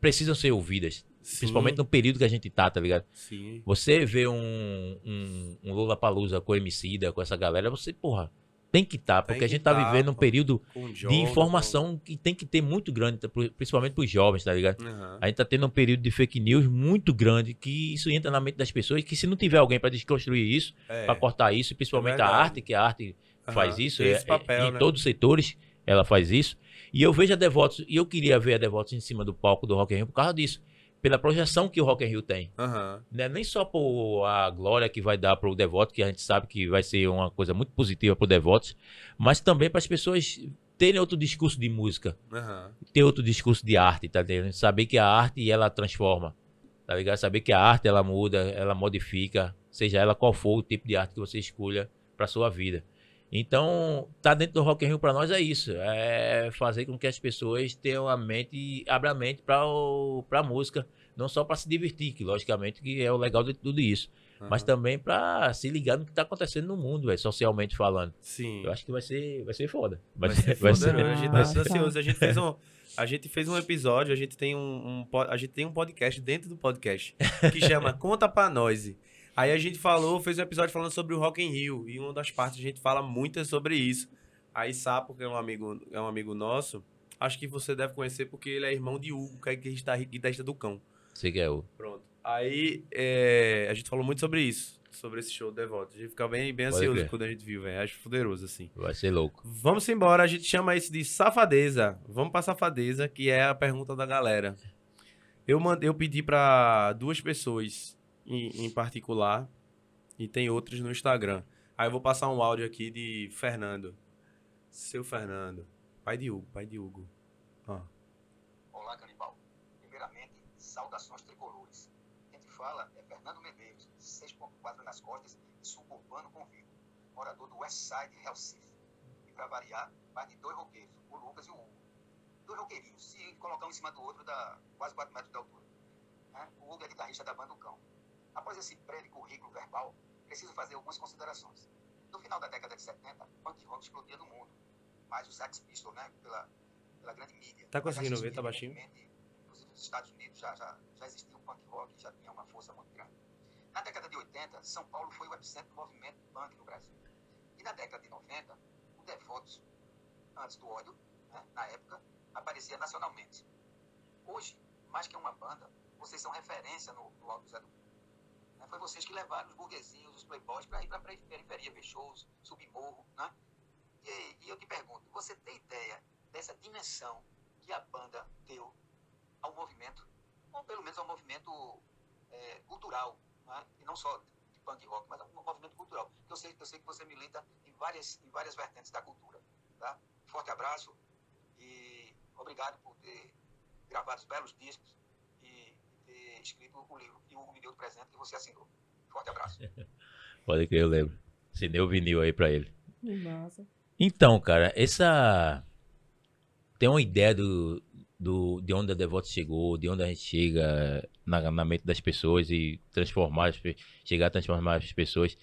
precisam ser ouvidas. Sim. Principalmente no período que a gente tá, tá ligado? Sim. Você vê um, um, um Lula Palusa com Emicida, com essa galera, você, porra, tem que estar, porque Tem a gente que tá tá, vivendo um período Com de informação que tem que ter muito grande, tá, principalmente pros jovens, tá ligado? Aham. A gente tá tendo um período de fake news muito grande, que isso entra na mente das pessoas, que se não tiver alguém pra desconstruir isso, É. pra cortar isso, principalmente a verdade. arte, que a arte faz Aham. isso, é- papel, é- em né? todos os setores ela faz isso. E eu vejo a Devotos, e eu queria ver a Devotos em cima do palco do Rock in Rio por causa disso, pela projeção que o Rock in Rio tem. Aham. Né? Nem só por a glória que vai dar pro Devoto, que a gente sabe que vai ser uma coisa muito positiva pro Devotos, mas também para as pessoas terem outro discurso de música, Aham. ter outro discurso de arte, tá entendendo? Saber que a arte ela transforma. Tá ligado? Saber que a arte ela muda, ela modifica, seja ela qual for o tipo de arte que você escolha para sua vida. Então, tá dentro do Rock in Rio para nós é isso, é fazer com que as pessoas tenham a mente, abra a mente para para música, não só para se divertir, que logicamente que é o legal de tudo isso, mas Aham. também para se ligar no que tá acontecendo no mundo, véio, socialmente falando. Sim. Eu acho que vai ser, vai ser foda. Vai ser foda mesmo. A gente tá ansioso. A gente fez um, a gente fez um episódio, a gente tem um, um a gente tem um podcast dentro do podcast que chama Conta Pra Nós. Aí a gente falou, fez um episódio falando sobre o Rock in Rio e uma das partes a gente fala muito é sobre isso. Aí Sapo, que é um amigo, é um amigo nosso, acho que você deve conhecer porque ele é irmão de Hugo, que é guitarrista do Cão. Sei que é o. Pronto. Aí é, a gente falou muito sobre isso, sobre esse show do Devoto. A gente fica bem, bem ansioso crer. quando a gente viu, velho. Acho poderoso, assim. Vai ser louco. Vamos embora, a gente chama isso de safadeza. Vamos pra safadeza, que é a pergunta da galera. Eu, mandei, eu pedi pra duas pessoas em, em particular e tem outras no Instagram. Aí eu vou passar um áudio aqui de Fernando. Seu Fernando. Pai de Hugo, pai de Hugo. Olá, Canibal. Primeiramente, saudações tricolores. Quem te fala é Fernando Medeiros, 6.4 nas costas e suburbano convicto, morador do West Side, Recife. E para variar, pai de dois roqueiros, o Lucas e o Hugo. Dois roqueirinhos, se colocar um em cima do outro, dá quase 4 metros de altura. O Hugo é guitarrista da banda do Cão. Após esse breve currículo verbal, preciso fazer algumas considerações. No final da década de 70, punk rock explodia no mundo. Mas os Sex Pistols, né, pela, pela grande mídia. Tá conseguindo já ver? Tá baixinho? Inclusive nos Estados Unidos já, já, já existia o punk rock, já tinha uma força muito grande. Na década de 80, São Paulo foi o epicentro do movimento punk no Brasil. E na década de 90, o Devotos, antes do ódio, né, na época, aparecia nacionalmente. Hoje, mais que uma banda, vocês são referência no, no Alto Zé do. Né, Foi vocês que levaram os burguesinhos, os playboys, para ir para a periferia ver shows, subir morro, né? E, e eu te pergunto, você tem ideia dessa dimensão que a banda deu ao movimento, ou pelo menos ao movimento é, cultural, né? e não só de punk rock, mas um movimento cultural. Eu sei, eu sei que você milita em várias, em várias vertentes da cultura. Tá? Forte abraço e obrigado por ter gravado os belos discos ter escrito o livro que o Hugo me deu de presente que você assinou. Forte abraço. Pode crer, eu lembro. Assinei o vinil aí pra ele. Que massa. Então, cara, essa. Tem uma ideia do, do, de onde a Devoto chegou, de onde a gente chega na, na mente das pessoas e transformar, as chegar a transformar as pessoas.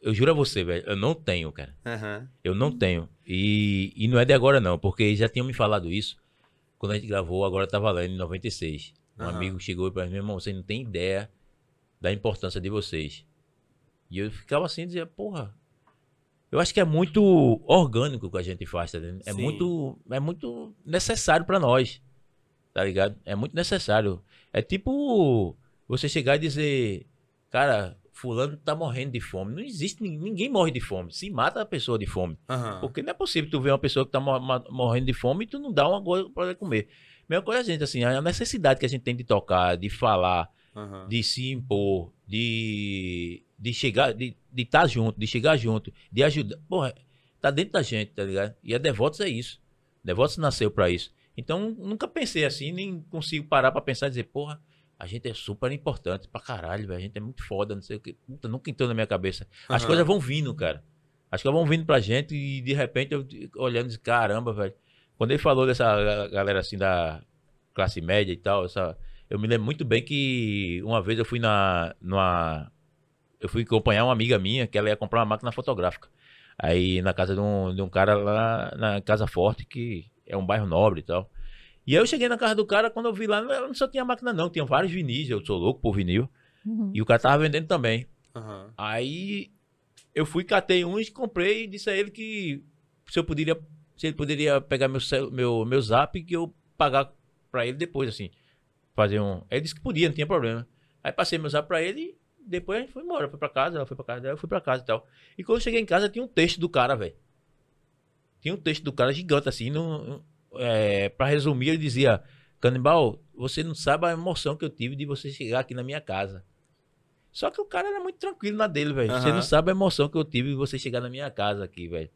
Eu juro a você, velho, eu não tenho, cara. Aham. Eu não tenho. E, e não é de agora, não, porque já tinham me falado isso quando a gente gravou Agora Tá Valendo, em 96. Um Aham. amigo chegou pra mim, meu irmão, você não tem ideia da importância de vocês. E eu ficava assim, dizia, porra, eu acho que é muito orgânico o que a gente faz, tá? É Sim. muito, é muito necessário pra nós, tá ligado? É muito necessário. É tipo você chegar e dizer, cara, fulano tá morrendo de fome. Não existe, nin- ninguém morre de fome. Se mata a pessoa de fome. Aham. Porque não é possível tu ver uma pessoa que tá morrendo de fome e tu não dá uma coisa pra ela comer. Mesma coisa a gente, assim, a necessidade que a gente tem de tocar, de falar, Aham. de se impor, de, de chegar, de estar junto, de chegar junto, de ajudar. Porra, tá dentro da gente, tá ligado? E a Devotos é isso. Devotos nasceu pra isso. Então, nunca pensei assim, nem consigo parar pra pensar e dizer, porra, a gente é super importante pra caralho, velho. A gente é muito foda, não sei o que. Puta, nunca entrou na minha cabeça. As Aham. coisas vão vindo, cara. As coisas vão vindo pra gente e de repente eu olhando e disse, caramba, velho. Quando ele falou dessa ga- galera assim da classe média e tal, essa, eu me lembro muito bem que uma vez eu fui na numa eu fui acompanhar uma amiga minha que ela ia comprar uma máquina fotográfica. Aí na casa de um, de um cara lá na Casa Forte, que é um bairro nobre e tal. E aí eu cheguei na casa do cara, quando eu vi lá, ela não só tinha máquina não, tinha vários vinis, eu sou louco por vinil. Uhum. E o cara tava vendendo também. Aham. Aí eu fui, catei uns, comprei e disse a ele que se eu poderia, se ele poderia pegar meu, cel- meu, meu zap que eu pagar pra ele depois, assim. Fazer um. Ele disse que podia, não tinha problema. Aí passei meu zap pra ele e depois a gente foi embora. Foi pra casa, ela foi pra casa dela, eu fui pra casa e tal. E quando eu cheguei em casa tinha um texto do cara, velho. Tinha um texto do cara gigante, assim. No, é, pra resumir, ele dizia: Canibal, você não sabe a emoção que eu tive de você chegar aqui na minha casa. Só que o cara era muito tranquilo na dele, velho. Você Aham. não sabe a emoção que eu tive de você chegar na minha casa aqui, velho.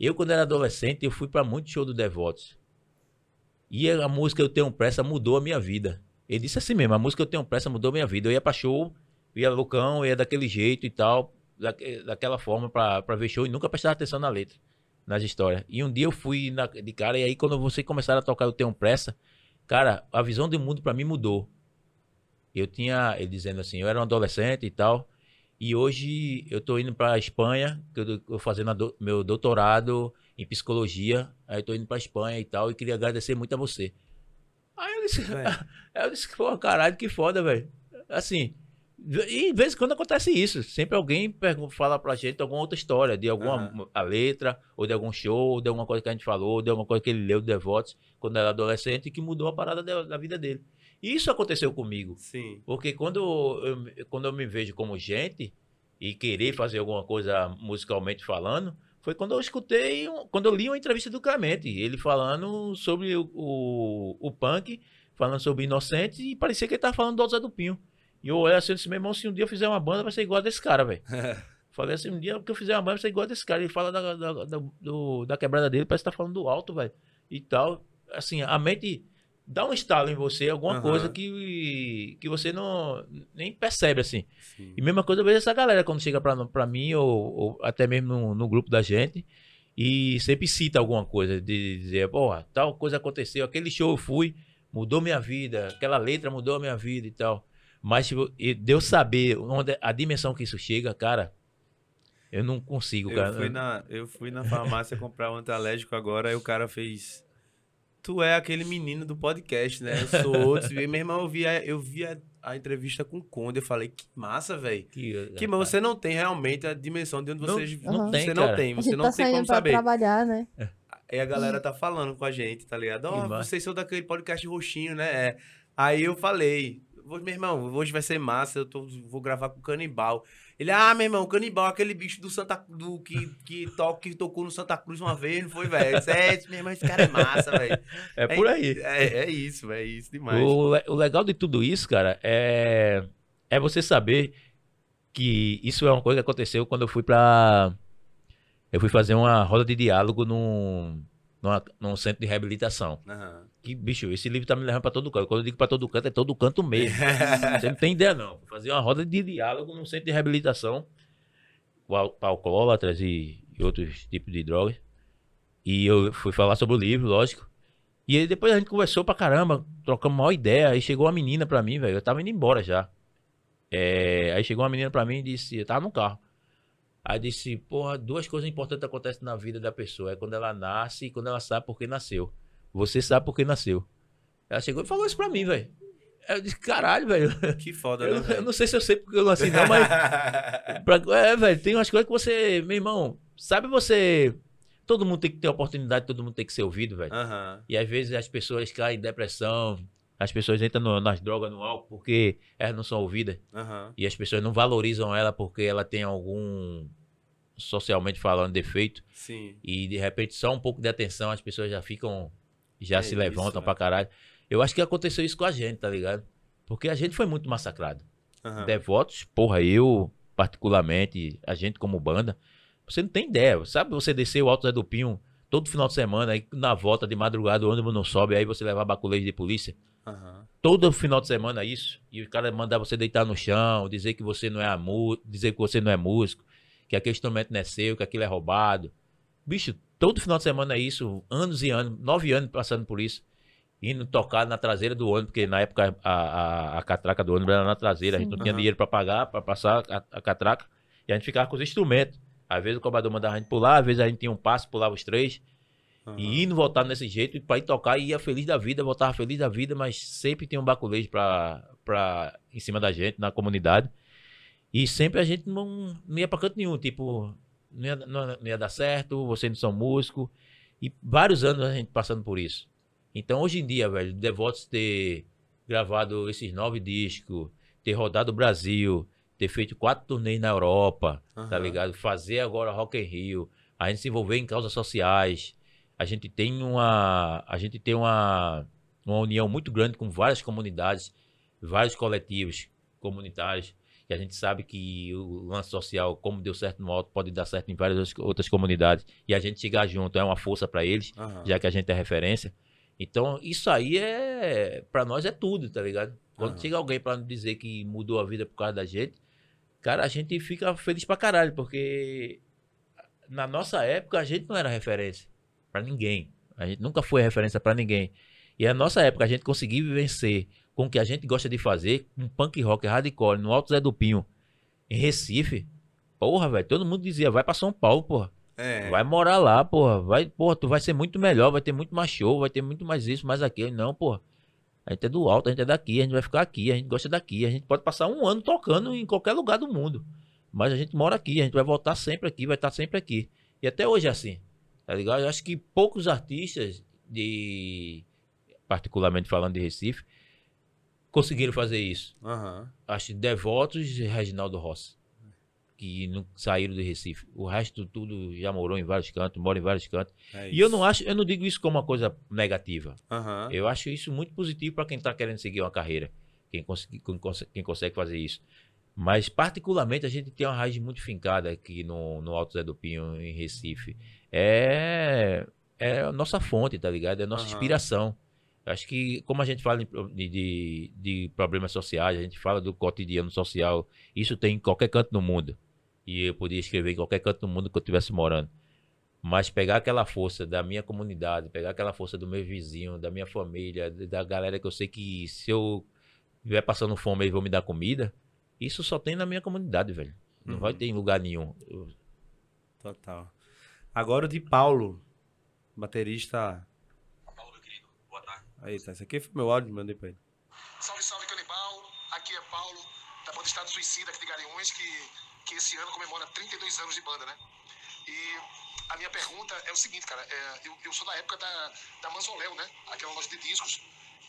Eu, quando era adolescente, eu fui pra muito show do Devotos. E a música Eu Tenho Pressa mudou a minha vida. Ele disse assim mesmo, a música Eu Tenho Pressa mudou minha vida. Eu ia pra show, ia loucão, ia daquele jeito e tal, daque- daquela forma pra, pra ver show e nunca prestava atenção na letra, nas histórias. E um dia eu fui na- de cara e aí quando vocês começaram a tocar Eu Tenho Pressa, cara, a visão do mundo pra mim mudou. Eu tinha, ele dizendo assim, eu era um adolescente e tal, e hoje eu tô indo pra Espanha, que eu tô fazendo a do- meu doutorado em psicologia, aí tô indo pra Espanha e tal, e queria agradecer muito a você. Aí eu disse. Aí eu disse, pô, caralho, que foda, velho. Assim, e de vez em quando acontece isso. Sempre alguém fala pra gente alguma outra história, de alguma Aham. a letra, ou de algum show, ou de alguma coisa que a gente falou, ou de alguma coisa que ele leu do Devotos quando era adolescente e que mudou a parada da, da vida dele. Isso aconteceu comigo. Sim. Porque quando eu, quando eu me vejo como gente e querer fazer alguma coisa musicalmente falando, foi quando eu escutei, quando eu li uma entrevista do Clemente, ele falando sobre o, o, o punk, falando sobre Inocente, e parecia que ele tava falando do Zé do Pinho. E eu olhei assim, disse, meu irmão, se um dia eu fizer uma banda, vai ser igual a desse cara, velho. Falei assim, um dia que eu fizer uma banda, vai ser igual a desse cara. Ele fala da, da, da, do- da quebrada dele, parece que tá falando do alto, velho. E tal. Assim, a mente dá um estalo em você, alguma Aham. coisa que, que você não nem percebe, assim. Sim. E mesma coisa eu vejo essa galera quando chega pra, pra mim, ou, ou até mesmo no, no grupo da gente, e sempre cita alguma coisa, de dizer, porra, tal coisa aconteceu, aquele show eu fui, mudou minha vida, aquela letra mudou a minha vida e tal. Mas tipo, de eu saber onde, a dimensão que isso chega, cara, eu não consigo, cara. Eu fui, na, eu fui na farmácia comprar um antialérgico agora, aí o cara fez. Tu é aquele menino do podcast, né? Eu sou outro. E, meu irmão, eu vi, a, eu vi a, a entrevista com o Conde. Eu falei, que massa, velho. Que, Que, mas você não tem realmente a dimensão de onde Não- vocês. não você tem, não cara. tem, A você gente não tá tem como pra saber. trabalhar, né? Aí a galera tá falando com a gente, tá ligado? Ó, massa. vocês são daquele podcast roxinho, né? É. Aí eu falei, "Vou- meu irmão, hoje vai ser massa, eu tô, vou gravar com o Canibal. Ele, ah, meu irmão, o Canibal, aquele bicho do Santa do que, que, to, que tocou no Santa Cruz uma vez, não foi, velho? É, meu irmão, esse cara é massa, velho. É por aí. É, é isso, velho, é isso demais. O, o legal de tudo isso, cara, é, é você saber que isso é uma coisa que aconteceu quando eu fui pra. Eu fui fazer uma roda de diálogo num, numa- num centro de reabilitação. Aham. Que, bicho, esse livro tá me levando pra todo canto. Quando eu digo pra todo canto, é todo canto mesmo. Você não tem ideia, não. Fazer uma roda de diálogo num centro de reabilitação com alcoólatras e, e outros tipos de drogas. E eu fui falar sobre o livro, lógico. E aí depois a gente conversou pra caramba, trocamos uma ideia. Aí chegou uma menina pra mim, velho. Eu tava indo embora já. É, aí chegou uma menina pra mim e disse: Eu tava no carro. Aí disse: Porra, duas coisas importantes acontecem na vida da pessoa: é quando ela nasce e quando ela sabe por que nasceu. Você sabe por que nasceu. Ela chegou e falou isso pra mim, velho. Eu disse: Caralho, velho. Que foda, Eu, né? eu velho? não sei se eu sei porque eu nasci, não, mas. pra- é, velho, tem umas coisas que você. Meu irmão, sabe você. Todo mundo tem que ter oportunidade, todo mundo tem que ser ouvido, velho. Aham. E às vezes as pessoas caem em depressão, as pessoas entram no- nas drogas, no álcool, porque elas não são ouvidas. Aham. E as pessoas não valorizam ela porque ela tem algum, socialmente falando, defeito. Sim. E de repente só um pouco de atenção, as pessoas já ficam. Já É se isso, levantam velho. pra caralho. Eu acho que aconteceu isso com a gente, tá ligado? Porque a gente foi muito massacrado. Aham. Devotos, porra, eu, particularmente, a gente como banda, você não tem ideia. Sabe você descer o Alto Zé do Pinho todo final de semana, aí na volta de madrugada o ônibus não sobe, aí você levar baculejo de polícia. Aham. Todo final de semana isso. E o cara mandar você deitar no chão, dizer que você não é amú- dizer que você não é músico, que aquele instrumento não é seu, que aquilo é roubado. Bicho, todo final de semana é isso, anos e anos, nove anos passando por isso. Indo tocar na traseira do ônibus, porque na época a, a, a catraca do ônibus era na traseira, a gente não tinha Aham. dinheiro pra pagar, pra passar a, a catraca, e a gente ficava com os instrumentos. Às vezes o cobrador mandava a gente pular, às vezes a gente tinha um passo, pulava os três. Aham. E indo voltar desse jeito, e pra ir tocar, ia feliz da vida, voltava feliz da vida, mas sempre tinha um baculejo pra, pra, em cima da gente, na comunidade. E sempre a gente não, não ia pra canto nenhum, tipo, não ia, não, ia dar certo, vocês não são músico. E vários anos a gente passando por isso. Então hoje em dia, velho, Devotos ter gravado esses nove discos, ter rodado o Brasil, ter feito quatro turnês na Europa, tá Aham. ligado? Fazer agora Rock in Rio, a gente se envolver em causas sociais. A gente tem uma, a gente tem uma, uma união muito grande com várias comunidades, vários coletivos comunitários. E a gente sabe que o lance social, como deu certo no alto, pode dar certo em várias outras- comunidades. E a gente chegar junto é uma força para eles, Aham. já que a gente é referência. Então, isso aí é. Pra nós é tudo, tá ligado? Quando Aham. chega alguém nos dizer que mudou a vida por causa da gente, cara, a gente fica feliz pra caralho, porque na nossa época a gente não era referência pra ninguém. A gente nunca foi referência pra ninguém. E a nossa época a gente conseguiu vencer com o que a gente gosta de fazer, um punk rock hardcore no Alto Zé do Pinho, em Recife. Porra, velho, todo mundo dizia, vai pra São Paulo, porra. É. Vai morar lá, porra. Vai, porra, tu vai ser muito melhor, vai ter muito mais show, vai ter muito mais isso, mais aquilo. Não, porra. A gente é do alto, a gente é daqui, a gente vai ficar aqui, a gente gosta daqui. A gente pode passar um ano tocando em qualquer lugar do mundo. Mas a gente mora aqui, a gente vai voltar sempre aqui, vai estar sempre aqui. E até hoje é assim. Tá ligado? Eu acho que poucos artistas de. Particularmente falando de Recife, conseguiram fazer isso. Aham. Acho Devotos e Reginaldo Rossi. Que não saíram de Recife. O resto tudo já morou em vários cantos, mora em vários cantos. É E eu não acho, eu não digo isso como uma coisa negativa. Aham. Eu acho isso muito positivo para quem está querendo seguir uma carreira. Quem, quem conse- quem consegue fazer isso. Mas, particularmente, a gente tem uma raiz muito fincada aqui no, no Alto Zé do Pinho, em Recife. É, é a nossa fonte, tá ligado? É a nossa Aham. inspiração. Acho que, como a gente fala de, de, de problemas sociais, a gente fala do cotidiano social, isso tem em qualquer canto do mundo. E eu podia escrever em qualquer canto do mundo que eu estivesse morando. Mas pegar aquela força da minha comunidade, pegar aquela força do meu vizinho, da minha família, da galera que eu sei que se eu estiver passando fome eles vão me dar comida, isso só tem na minha comunidade, velho. Não Uhum. vai ter em lugar nenhum. Total. Agora o de Paulo, baterista. Paulo, meu querido, boa tarde. Aí, tá. Esse aqui foi meu áudio, mandei pra ele. Salve, salve, canibal. Aqui é Paulo, da banda Estado Suicida, aqui de Garanhuns, que, que esse ano comemora 32 anos de banda, né? E a minha pergunta é o seguinte, cara. é, eu, eu sou da época da, da Manzoléu, né? Aquela loja de discos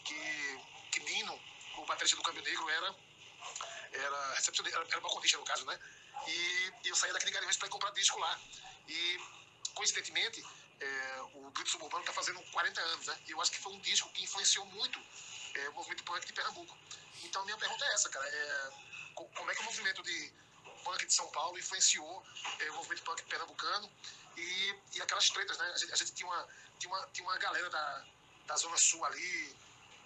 que, que Nino, o baterista do Câmbio Negro, era, era recepcionista, era, era balconista, no caso, né? E eu saía daqui de Garanhuns para ir comprar disco lá. E, coincidentemente, é, o Grito Suburbano está fazendo 40 anos, né? E eu acho que foi um disco que influenciou muito é, o movimento punk de Pernambuco. Então, minha pergunta é essa, cara. É, co- como é que o movimento de punk de São Paulo influenciou é, o movimento punk pernambucano e, e aquelas tretas, né? A gente, a gente tinha, uma, tinha, uma, tinha uma galera da, da Zona Sul ali,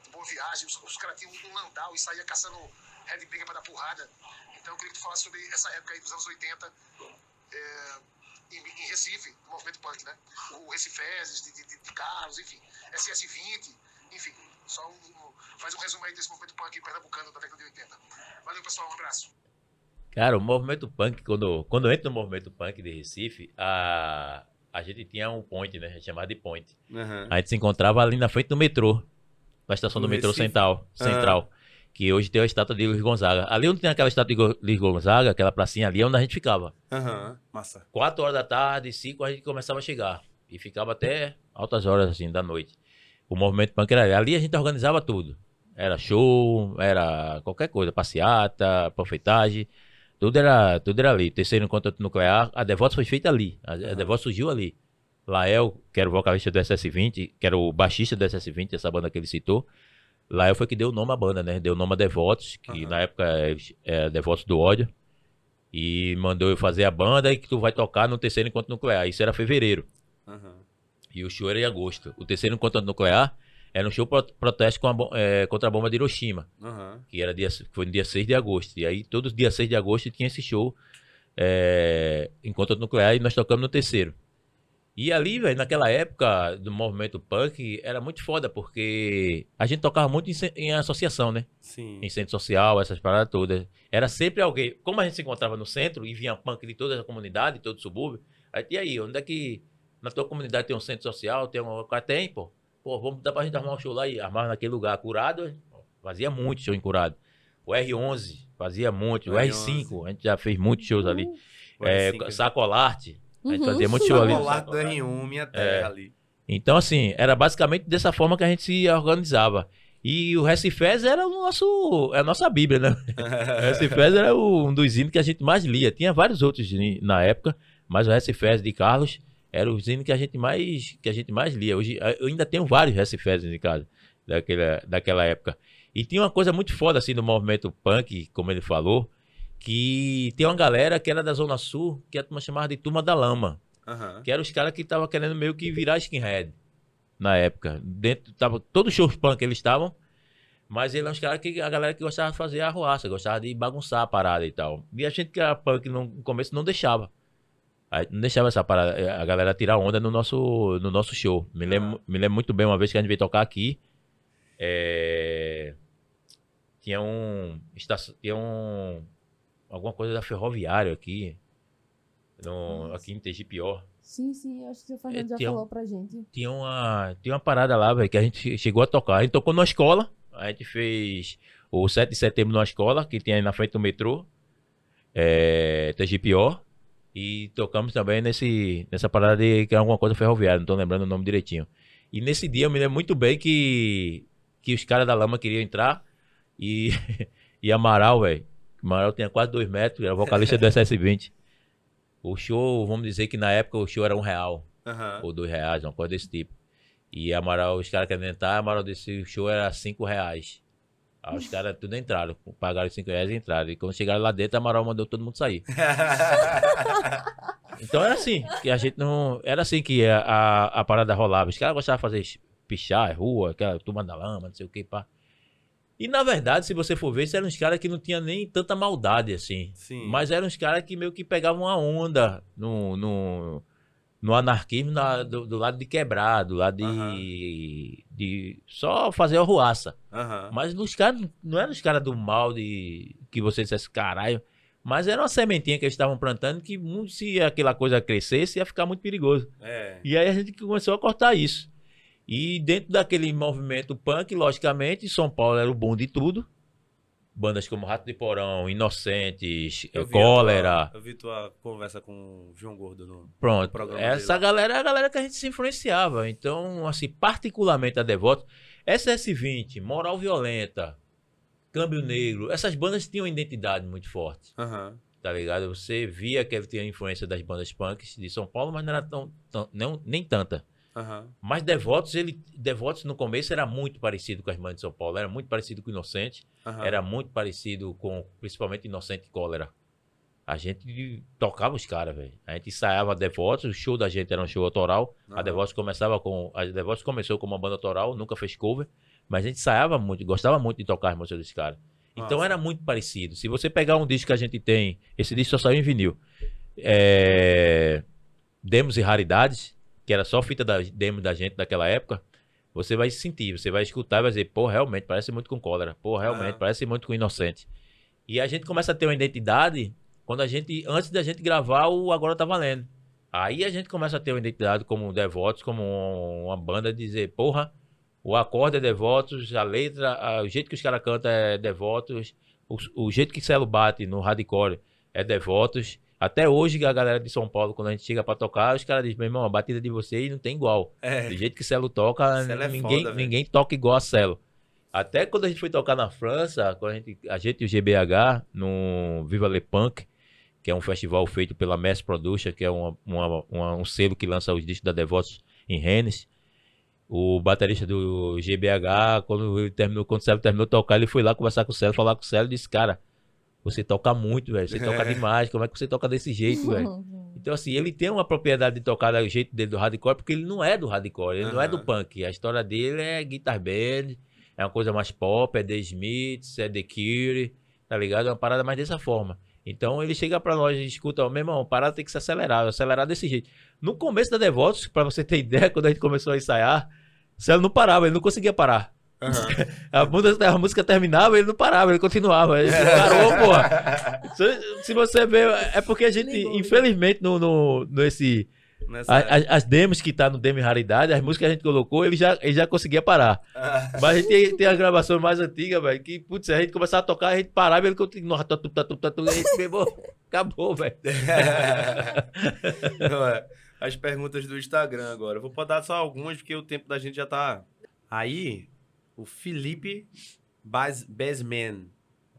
de Boa Viagem, os, os caras tinham um landau e saía caçando Red Briga para dar porrada. Então, eu queria que tu falasse sobre essa época aí dos anos 80 é, em, em Recife, do movimento punk, né? O Recifezes, de, de, de Carlos, enfim, SS20, enfim. Só um, um- faz um resumo aí desse movimento punk pernambucano da década de 80. Valeu, pessoal, um abraço. Cara, o movimento punk, quando, quando eu entro no movimento punk de Recife, a, a gente tinha um point, né? Chamado de point. Aham. A gente se encontrava ali na frente do metrô, na estação No do metrô Recife? Central, Ah. Central que hoje tem a estátua de Luiz Gonzaga. Ali onde tem aquela estátua de Luiz Gonzaga, aquela pracinha ali, é onde a gente ficava. Aham. Massa. Quatro horas da tarde, cinco, a gente começava a chegar. E ficava até altas horas, assim, da noite. O movimento punk era ali. Ali a gente organizava tudo. Era show, era qualquer coisa, passeata, profetagem. Tudo era, tudo era ali. Terceiro encontro nuclear, a Devotos foi feita ali. A, a Aham. Devotos surgiu ali. Lael, que era o vocalista do SS20, que era o baixista do SS20, essa banda que ele citou. Lael foi que deu o nome à banda, né? Deu o nome a Devotos, que Aham. na época é, é Devotos do ódio. E mandou eu fazer a banda e que tu vai tocar no terceiro encontro nuclear. Isso era fevereiro. Aham. E o show era em agosto. O terceiro encontro nuclear era um show pro, protesto com a eh, contra a bomba de Hiroshima, Aham. que era dia, foi no dia 6 de agosto. E aí, todos os dias 6 de agosto tinha esse show, eh, encontro nuclear, e nós tocamos no terceiro. E ali, velho, naquela época do movimento punk, era muito foda, porque a gente tocava muito em, em associação, né? Sim. em centro social, essas paradas todas. Era sempre alguém. Como a gente se encontrava no centro e vinha punk de toda a comunidade, todo o subúrbio, aí e aí, onde é que na tua comunidade tem um centro social, tem um? Tem, pô. Pô, vamos dar pra gente armar um show lá e armar naquele lugar. Curado, fazia muito show em Curado. O R11 fazia muito. O O R5, a gente já fez muitos shows ali. O É, R5. Sacolarte, a gente Uhum. fazia muito show ali. no do Sacolarte. R1, minha É. ali. Então, assim, era basicamente dessa forma que a gente se organizava. E o Recifés era o nosso, é a nossa bíblia, né? O Recifés era o- um dos hinos que a gente mais lia. Tinha vários outros na época, mas o Recifés de Carlos era o hino que a gente mais, que a gente mais lia. Hoje, eu ainda tenho vários Recifés em casa, daquela, daquela época. E tinha uma coisa muito foda, assim, do movimento punk, como ele falou, que tem uma galera que era da Zona Sul, que a turma chamava de Turma da Lama Aham. que eram os caras que estavam querendo meio que virar skinhead. na época. Dentro, tava, todos os shows punk eles estavam, mas ele é uns caras que a galera que gostava de fazer arruaça, gostava de bagunçar a parada e tal. E a gente que era punk no começo não deixava. Não deixava essa parada, a galera tirar onda no nosso, no nosso show. Me lembro, me lembro muito bem uma vez que a gente veio tocar aqui. é, Tinha um. Tinha um. Alguma coisa da ferroviária aqui. No, Nossa. aqui em Tegipior. Sim, sim, acho que o Fernando já tinha falou pra gente. Tinha uma, tinha uma parada lá, velho, que a gente chegou a tocar. A gente tocou numa escola. A gente fez o 7 de setembro numa escola, que tinha aí na frente do metrô. É, Tegipior. E tocamos também nesse, nessa parada de que era alguma coisa ferroviária, não tô lembrando o nome direitinho. E nesse dia eu me lembro muito bem que, que os caras da lama queriam entrar. E, e Amaral, velho. Amaral tinha quase dois metros, era vocalista do SS20. O show, vamos dizer que na época o show era um real Aham. ou dois reais, uma coisa desse tipo. E Amaral, os caras querendo entrar, Amaral desse show era cinco reais. Aí os caras tudo entraram, pagaram cinco reais e entraram. E quando chegaram lá dentro, Amaral mandou todo mundo sair. Então era assim, que a gente não. Era assim que a, a, a parada rolava. Os caras gostavam de fazer pichar, rua, aquela turma da lama, não sei o que, pá. E na verdade, se você for ver, eram uns caras que não tinham nem tanta maldade assim. Sim. Mas eram uns caras que meio que pegavam a onda no, no, no anarquismo na- do, do lado de quebrar, do lado de, de só fazer arruaça. Aham. Mas nos caras, não eram os caras do mal de que você dissesse caralho. Mas era uma sementinha que eles estavam plantando que se aquela coisa crescesse ia ficar muito perigoso. É. E aí a gente começou a cortar isso. E dentro daquele movimento punk, logicamente, São Paulo era o bom de tudo. Bandas como Rato de Porão, Inocentes, Eu Cólera. tua- eu vi tua conversa com o João Gordo no. Pronto. programa Essa galera é a galera que a gente se influenciava. Então, assim, particularmente a Devoto, SS20, Moral Violenta, Câmbio Negro, essas bandas tinham identidade muito forte. Aham. Tá ligado? Você via que tinha influência das bandas punks de São Paulo, mas não era tão, tão- não, nem tanta. Aham. Mas Devotos, ele, Devotos no começo era muito parecido com as bandas de São Paulo, era muito parecido com Inocente, Aham. era muito parecido com, principalmente Inocente e Cólera. A gente tocava os caras, velho. A gente ensaiava Devotos, o show da gente era um show autoral. Aham. A Devotos começava com, a Devotos começou como uma banda autoral, nunca fez cover, mas a gente ensaiava muito, gostava muito de tocar as músicas dos caras. Então Nossa. era muito parecido. Se você pegar um disco que a gente tem, esse disco só saiu em vinil. É... Demos e raridades, que era só fita da demo da gente daquela época. Você vai sentir, você vai escutar e vai dizer, pô, realmente parece muito com cólera. Pô, realmente Aham. parece muito com inocente. E a gente começa a ter uma identidade quando a gente, antes da gente gravar o Agora Tá Valendo. Aí a gente começa a ter uma identidade como Devotos, como um- uma banda, dizer, porra, o acorde é Devotos, a letra, a- o jeito que os caras cantam é Devotos, o, o jeito que Celo bate no hardcore é Devotos. Até hoje, a galera de São Paulo, quando a gente chega pra tocar, os caras dizem, meu irmão, a batida de vocês não tem igual. É. Do jeito que Celo toca, Celo é ninguém, foda, velho. ninguém toca igual a Celo. Até quando a gente foi tocar na França, quando a gente, a gente e o GBH, no Viva Le Punk, que é um festival feito pela Mass Production, que é uma, uma- uma- um selo que lança os discos da Devotos em Rennes. O baterista do GBH, quando, ele terminou, quando o Celo terminou de tocar, ele foi lá conversar com o Celo, falar com o Celo e disse, cara, você toca muito, velho. Você toca demais. Como é que você toca desse jeito, velho? Então, assim, ele tem uma propriedade de tocar do jeito dele do hardcore, porque ele não é do hardcore, ele não é do punk. A história dele é guitar band, é uma coisa mais pop, é The Smiths, é The Cure, tá ligado? É uma parada mais dessa forma. Então ele chega pra nós e escuta, ó, meu irmão, a parada tem que se acelerar, acelerar desse jeito. No começo da Devotos, pra você ter ideia, quando a gente começou a ensaiar, o Celo não parava, ele não conseguia parar. Aham. A música, a música terminava, ele não parava, ele continuava. Ele parou, porra. Se, se você ver, é porque a gente, infelizmente, no, no, nesse. Nessa... a- a- as demos que tá no Demo Raridade, as músicas que a gente colocou, ele já, ele já conseguia parar. Ah, Mas a gente tem, tem as gravações mais antigas, velho, que, putz, a gente começava a tocar, a gente parava e ele continuava. Tatu, tatu, tatu, e a gente, irmão, acabou, velho. É. As perguntas do Instagram agora. Eu vou botar só algumas, porque o tempo da gente já tá. Aí, o Felipe Bas- Besman,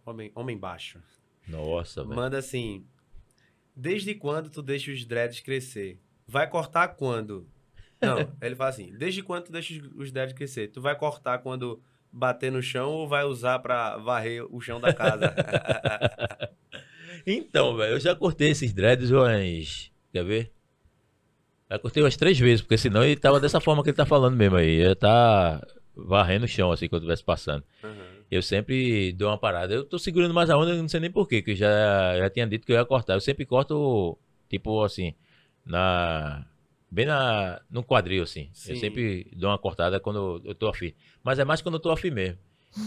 homem, homem baixo, Nossa, velho. manda assim: Desde quando tu deixa os dreads crescer? Vai cortar quando? Não, ele fala assim: Desde quando tu deixa os- dreads crescer? Tu vai cortar quando bater no chão ou vai usar pra varrer o chão da casa? Então, velho, eu já cortei esses dreads umas. Quer ver? Já cortei umas três vezes, porque senão ele tava dessa forma que ele tá falando mesmo aí. Ia tá varrendo o chão, assim, quando eu estivesse passando. Aham. Eu sempre dou uma parada. Eu tô segurando mais a onda, eu não sei nem porquê, que eu já, já tinha dito que eu ia cortar. Eu sempre corto, tipo assim, na. Bem na, no quadril, assim. Eu Sim. sempre dou uma cortada quando eu tô afim. Mas é mais quando eu tô afim mesmo.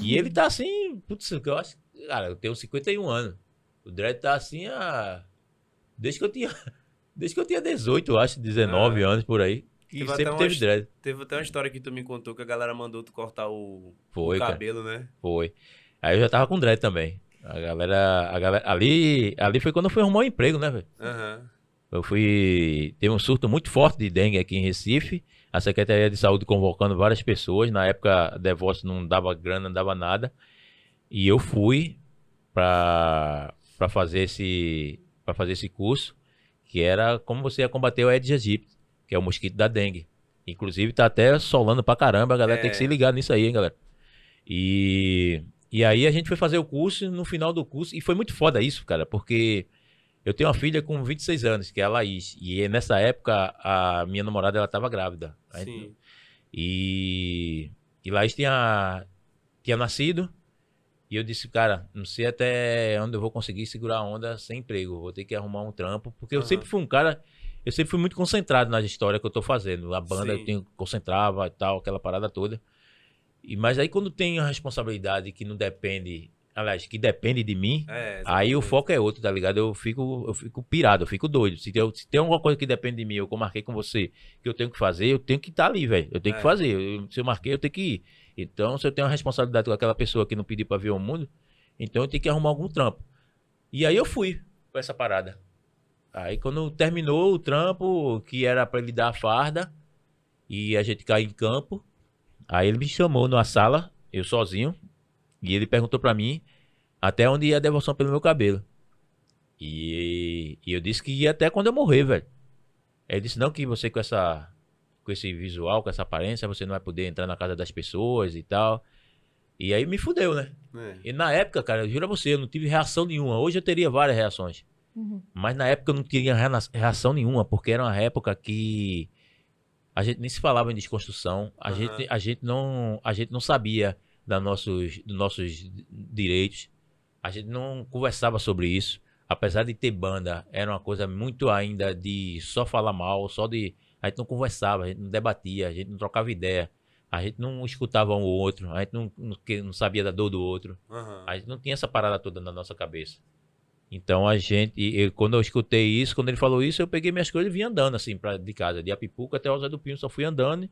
E ele tá assim, putz, eu acho. Cara, eu tenho 51 anos. O dread tá assim há. Desde que eu tinha. Desde que eu tinha 18, eu acho, 19 Ah. anos por aí. Que Teve até sempre uma teve dread. Teve até uma história que tu me contou que a galera mandou tu cortar o, Foi, o cara. cabelo, né? Foi. Aí eu já tava com dread também. A galera, a galera ali, ali foi quando eu fui arrumar um emprego, né, velho? Aham. Eu fui, teve um surto muito forte de dengue aqui em Recife. A Secretaria de Saúde convocando várias pessoas. Na época, a Devoto não dava grana, não dava nada. E eu fui para fazer esse para fazer esse curso, que era como você ia combater o Aedes aegypti, que é o mosquito da dengue. Inclusive tá até solando pra caramba, a galera tem que É. se ligar nisso aí, hein, galera. E e aí a gente foi fazer o curso, no final do curso, e foi muito foda isso, cara, porque eu tenho uma filha com 26 anos, que é a Laís, e nessa época a minha namorada ela tava grávida. A gente- Sim. e, e Laís tinha, tinha nascido. E eu disse, cara, não sei até onde eu vou conseguir segurar a onda sem emprego. Vou ter que arrumar um trampo. Porque eu Aham. sempre fui um cara. Eu sempre fui muito concentrado nas histórias que eu tô fazendo. A banda Sim. eu tenho, concentrava e tal, aquela parada toda. E, mas aí quando tem a responsabilidade que não depende. Aliás, que depende de mim, É, Aí o foco é outro, tá ligado? Eu fico, eu fico pirado, eu fico doido. Se tem, se tem alguma coisa que depende de mim, eu que eu marquei com você, que eu tenho que fazer, eu tenho que estar ali, velho. Eu tenho É. que fazer. Eu- se eu marquei, eu tenho que ir. Então, se eu tenho uma responsabilidade com aquela pessoa que não pediu pra ver o mundo, então eu tenho que arrumar algum trampo. E aí eu fui pra essa parada. Aí quando terminou o trampo, que era pra ele dar a farda, e a gente cair em campo, aí ele me chamou numa sala, eu sozinho, e ele perguntou pra mim até onde ia a devoção pelo meu cabelo. E, e eu disse que ia até quando eu morrer, velho. Ele disse, não, que você com essa. Com esse visual, com essa aparência, você não vai poder entrar na casa das pessoas e tal. E aí me fudeu, né? É. E na época, cara, eu juro a você, eu não tive reação nenhuma. Hoje eu teria várias reações. Uhum. Mas na época eu não tinha reação nenhuma, porque era uma época que a gente nem se falava em desconstrução, a, Aham. gente, a, gente, não, a gente não sabia da nossos, dos nossos direitos, a gente não conversava sobre isso. Apesar de ter banda, era uma coisa muito ainda de só falar mal, só de. A gente não conversava, a gente não debatia, a gente não trocava ideia, a gente não escutava um ou outro, a gente não, não, que- não sabia da dor do outro. Aham. A gente não tinha essa parada toda na nossa cabeça. Então a gente, e- e quando eu escutei isso, quando ele falou isso, eu peguei minhas coisas e vim andando assim pra, de casa, de Apipuca até o Zé do Pinho, só fui andando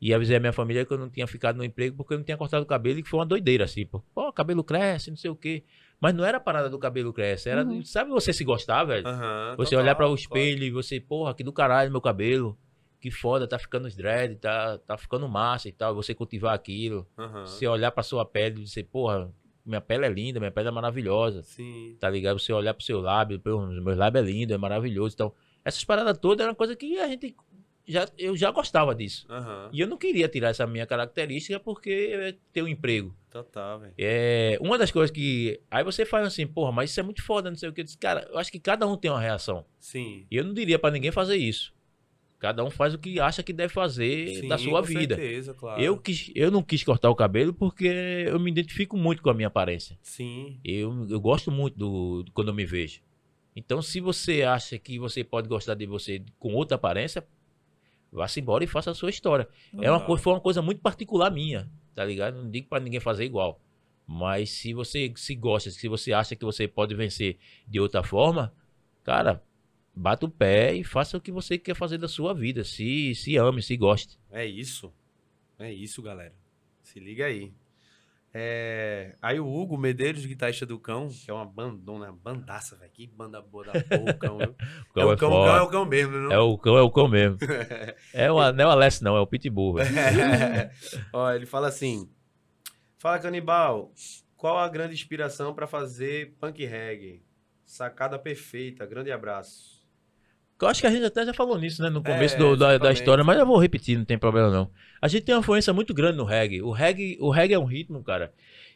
e avisei a minha família que eu não tinha ficado no emprego porque eu não tinha cortado o cabelo e que foi uma doideira assim, pô, pô, cabelo cresce, não sei o quê. Mas não era a parada do cabelo cresce, era, Uhum. sabe você se gostar, velho? Aham, Você total, olhar para o espelho e você, porra, que do caralho meu cabelo. Que foda, tá ficando os dread, tá, tá ficando massa e tal. Você cultivar aquilo. Aham. Você olhar pra sua pele e dizer, porra, minha pele é linda, minha pele é maravilhosa. Sim. Tá ligado? Você olhar pro seu lábio, pô, meus lábios é lindo, é maravilhoso. Então, essas paradas todas eram coisa que a gente. Já, eu já gostava disso. Aham. E eu não queria tirar essa minha característica porque eu ter um emprego. Total, velho. É, uma das coisas que. Aí você faz assim, porra, mas isso é muito foda, não sei o que. Eu disse, cara, eu acho que cada um tem uma reação. Sim. E eu não diria pra ninguém fazer isso. Cada um faz o que acha que deve fazer Sim, da sua com vida. certeza, claro. Eu, quis, eu não quis cortar o cabelo porque eu me identifico muito com a minha aparência. Sim. Eu, eu gosto muito do, do- quando eu me vejo. Então, se você acha que você pode gostar de você com outra aparência, vá-se embora e faça a sua história. É uma coisa, foi uma coisa muito particular minha, tá ligado? Não digo pra ninguém fazer igual. Mas se você se gosta, se você acha que você pode vencer de outra forma, cara, bata o pé e faça o que você quer fazer da sua vida. Se, se ame, se goste. É isso. É isso, galera. Se liga aí. É, Aí o Hugo Medeiros, guitarrista do Cão, que é uma bandona, bandaça, velho. Que banda boa da porra, o Cão, viu? Cão é o é Cão, o. Cão é o Cão mesmo, não? É o cão, é o cão mesmo. É o, não é o Alessio, não, é o Pitbull. velho. Ó, ele fala assim: Fala, Canibal, qual a grande inspiração pra fazer punk reggae? Sacada perfeita, grande abraço. Eu acho que a gente até já falou nisso, né? No começo É, do- da, da história, mas eu vou repetir, não tem problema não. A gente tem uma influência muito grande no reggae. O reggae, o reggae é um ritmo, cara,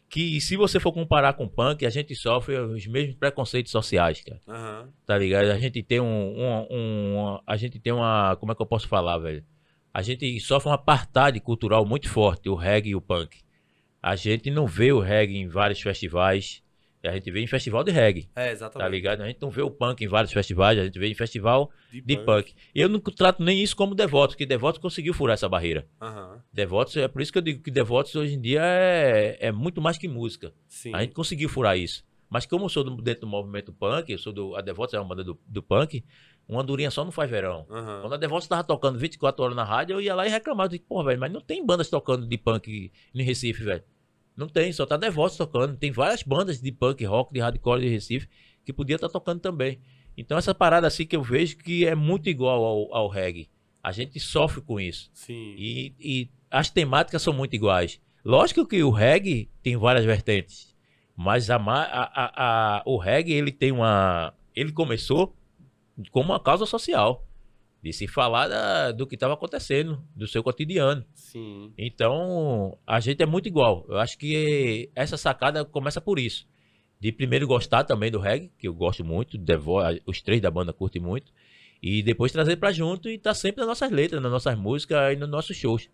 que se você for comparar com o punk, a gente sofre os mesmos preconceitos sociais, cara. Aham. Tá ligado? A gente tem um, um, um- a gente tem uma, como é que eu posso falar, velho? A gente sofre um apartheid cultural muito forte, o reggae e o punk. A gente não vê o reggae em vários festivais, a gente vê em festival de reggae, É, tá exatamente. ligado? A gente não vê o punk em vários festivais, a gente vê em festival de punk. E eu não trato nem isso como Devotos, porque Devotos conseguiu furar essa barreira. Aham. Devotos, é por isso que eu digo que Devotos hoje em dia é, é muito mais que música. Sim. A gente conseguiu furar isso. Mas como eu sou do- dentro do movimento punk, eu sou do. A Devotos é uma banda do, do punk, uma durinha só não faz verão. Aham. Quando a Devotos tava tocando 24 horas na rádio, eu ia lá e reclamava. Eu disse, Pô, velho, mas não tem bandas tocando de punk em Recife, velho. Não tem, só tá Devotos tocando. Tem várias bandas de punk, rock, de hardcore de Recife que podia estar tocando também. Então essa parada assim que eu vejo que é muito igual ao, ao reggae. A gente sofre com isso. Sim. E, e as temáticas são muito iguais. Lógico que o reggae tem várias vertentes, mas a, ma- a- a- a- o reggae ele tem uma, ele começou como uma causa social, de se falar da- do que estava acontecendo, do seu cotidiano. Sim. Então a gente é muito igual. Eu acho que essa sacada começa por isso. De primeiro gostar também do reggae, que eu gosto muito, os três da banda curtem muito, e depois trazer pra junto e tá sempre nas nossas letras, nas nossas músicas e nos nossos shows.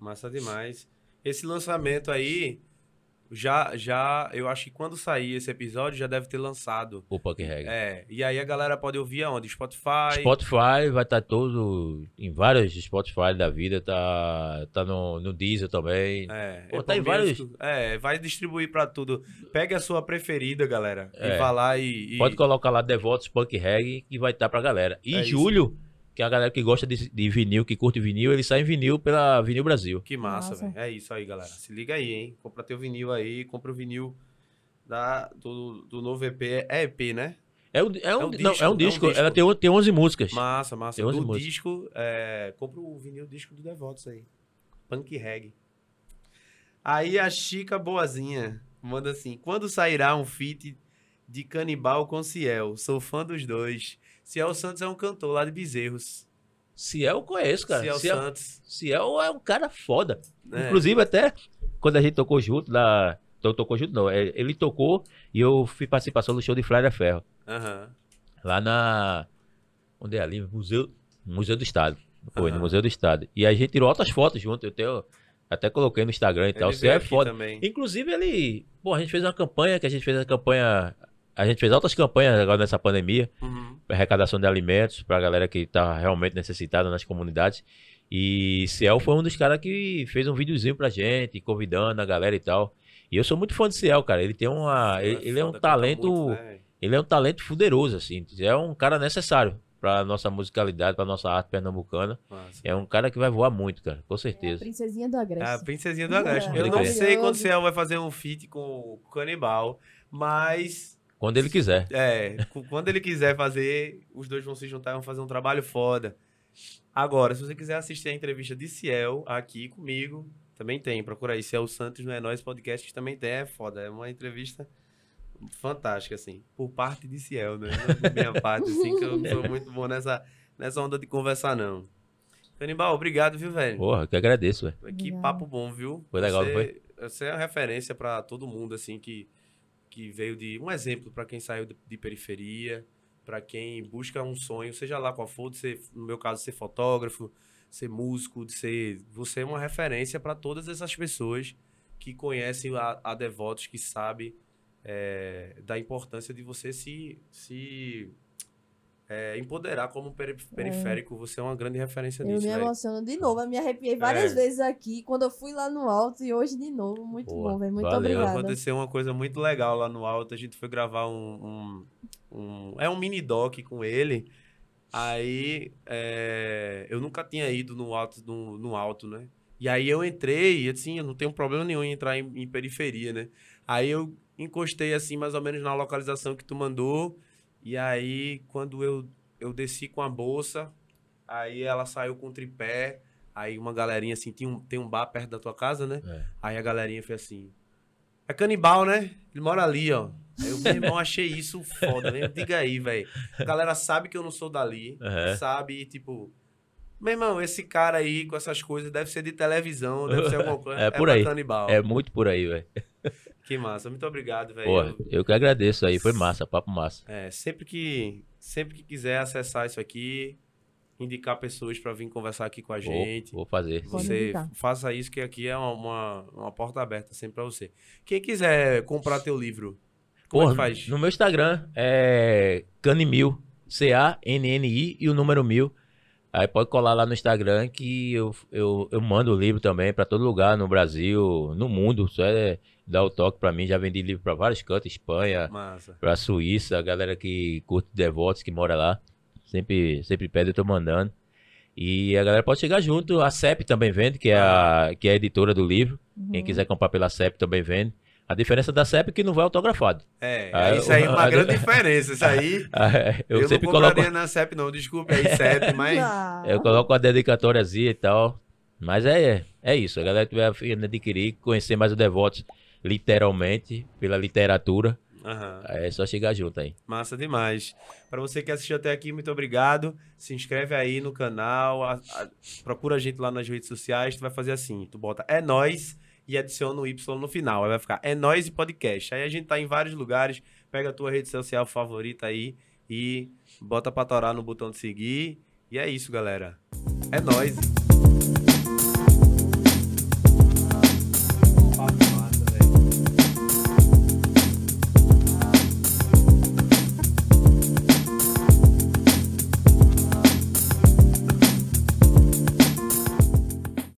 Massa demais. Esse lançamento aí, já, já, eu acho que quando sair esse episódio já deve ter lançado. O Punk Reggae. É, e aí a galera pode ouvir aonde? Spotify? Spotify vai estar todo em vários Spotify da vida, tá, tá no, no Deezer também. É, Pô, Apple tá em vários-. É, vai distribuir pra tudo. Pegue a sua preferida, galera. E É. vá lá e. e- Pode colocar lá Devotos Punk Reggae que vai estar pra galera. E É isso. Que é a galera que gosta de, de vinil, que curte vinil, ele sai em vinil pela Vinil Brasil. Que massa, velho. É isso aí, galera. Se liga aí, hein? Compra teu vinil aí, compra o vinil da, do, do novo EP. É EP, né? É um, é um, É um não, disco, é é um um disco. disco. Ela tem, tem 11 músicas. Massa, massa. Tem 11 Do músicas. disco, é, compra o vinil disco do Devotos aí. Punk Reggae. Aí a Chica Boazinha manda assim: quando sairá um feat de Canibal com Ciel? Sou fã dos dois. Ciel Santos é um cantor lá de Bezerros. Ciel eu conheço, cara. Ciel, Ciel, Santos. Ciel é um cara foda. né? Inclusive, até quando a gente tocou junto, lá. Então, tocou junto, não. é, Ele tocou e eu fui participação do show de Flávia Ferro. Aham. Lá na. Onde é ali? Museu, Museu do Estado. Foi, no Aham. Museu do Estado. E a gente tirou outras fotos junto. Eu tenho, até coloquei no Instagram e tal. Você é foda. também. Inclusive, ele. Pô, a gente fez uma campanha, que a gente fez a campanha. A gente fez outras campanhas agora nessa pandemia, Uhum. pra arrecadação de alimentos pra galera que tá realmente necessitada nas comunidades. E Ciel foi um dos caras que fez um videozinho pra gente, convidando a galera e tal. E eu sou muito fã de Ciel, cara. Ele tem uma. Ele, ele é um talento. muito, né? Ele é um talento fuderoso, assim. É um cara necessário pra nossa musicalidade, pra nossa arte pernambucana. Massa. É um cara que vai voar muito, cara, com É a certeza. princesinha do Agreste. A princesinha do Agreste. É, Eu não sei quando o Ciel vai fazer um feat com o Canibal, mas Quando ele quiser. É, quando ele quiser fazer, os dois vão se juntar e vão fazer um trabalho foda. Agora, se você quiser assistir a entrevista de Ciel aqui comigo, também tem. Procura aí, Ciel Santos no É Nós Podcast, que também tem. É foda. É uma entrevista fantástica, assim. Por parte de Ciel, né? Não por minha parte, assim, que eu não sou muito bom nessa, nessa onda de conversar, não. Canibal, obrigado, viu, velho? Porra, que agradeço, velho. Que papo bom, viu? Foi legal, você, não foi? Você é uma referência pra todo mundo, assim, que, que veio de. Um exemplo pra quem saiu de, de periferia, pra quem busca um sonho, seja lá qual for, de ser, no meu caso, ser fotógrafo, ser músico, de ser. Você é uma referência pra todas essas pessoas que conhecem a, a Devotos, que sabe é, da importância de você se. se é, empoderar como peri- periférico, você é uma grande referência Eu nisso, me velho. emociono de novo. Eu me arrepiei várias É. vezes aqui, quando eu fui lá no alto e hoje de novo. Muito Boa, bom, velho. Muito valeu. obrigada. Aconteceu uma coisa muito legal lá no alto. A gente foi gravar um. um, um- é um mini doc com ele. Aí é, eu nunca tinha ido no alto, no, no alto, né? E aí eu entrei, e assim, eu não tenho problema nenhum em entrar em, em periferia, né? Aí eu encostei assim, mais ou menos na localização que tu mandou. E aí, quando eu, eu desci com a bolsa, aí ela saiu com o tripé. Aí uma galerinha assim, tinha um, tem um bar perto da tua casa, né? É. Aí a galerinha fez assim. É canibal, né? Ele mora ali, ó. Aí eu, meu irmão, achei isso foda, né? Diga aí, velho. A galera sabe que eu não sou dali. Uhum. Sabe, tipo. Meu irmão, esse cara aí com essas coisas deve ser de televisão, deve ser alguma coisa. É por aí. Canibal. É muito por aí, velho. Que massa. Muito obrigado, velho. Porra, eu que agradeço aí. Foi massa, papo massa. É, sempre que, sempre que quiser acessar isso aqui, indicar pessoas para vir conversar aqui com a Vou, gente. vou fazer. Pode Você faça isso, que aqui é uma, uma, porta aberta sempre para você. Quem quiser comprar teu livro, como é que Porra, faz? no meu Instagram é Canimil, C-A-N-N-I e o número mil. Aí pode colar lá no Instagram que eu, eu, eu mando o livro também pra todo lugar, no Brasil, no mundo. Só é dar o toque pra mim. Já vendi livro pra vários cantos, Espanha, pra Suíça, a galera que curte Devotos, que mora lá. Sempre, sempre pede, eu tô mandando. E a galera pode chegar junto. A CEP também vende, que é a, que é a editora do livro. Quem Uhum. quiser comprar pela CEP também vende. A diferença da CEP é que não vai autografado. É, Ah, isso aí é uma grande diferença. Isso aí, eu, eu, sempre não coloco, compraria na CEP não, desculpe aí, CEP, mas... Ah, eu coloco a dedicatóriazinha e tal. Mas é, é isso. A galera que tiver adquirir, conhecer mais o Devotos literalmente, pela literatura, Aham. é só chegar junto aí. Massa demais. Para você que assistiu até aqui, muito obrigado. Se inscreve aí no canal, a- a- procura a gente lá nas redes sociais. Tu vai fazer assim, tu bota é nós e adiciona o Y no final. Aí vai ficar é nós e podcast. Aí a gente tá em vários lugares. Pega a tua rede social favorita aí e bota pra torar no botão de seguir. E é isso, galera. É nós.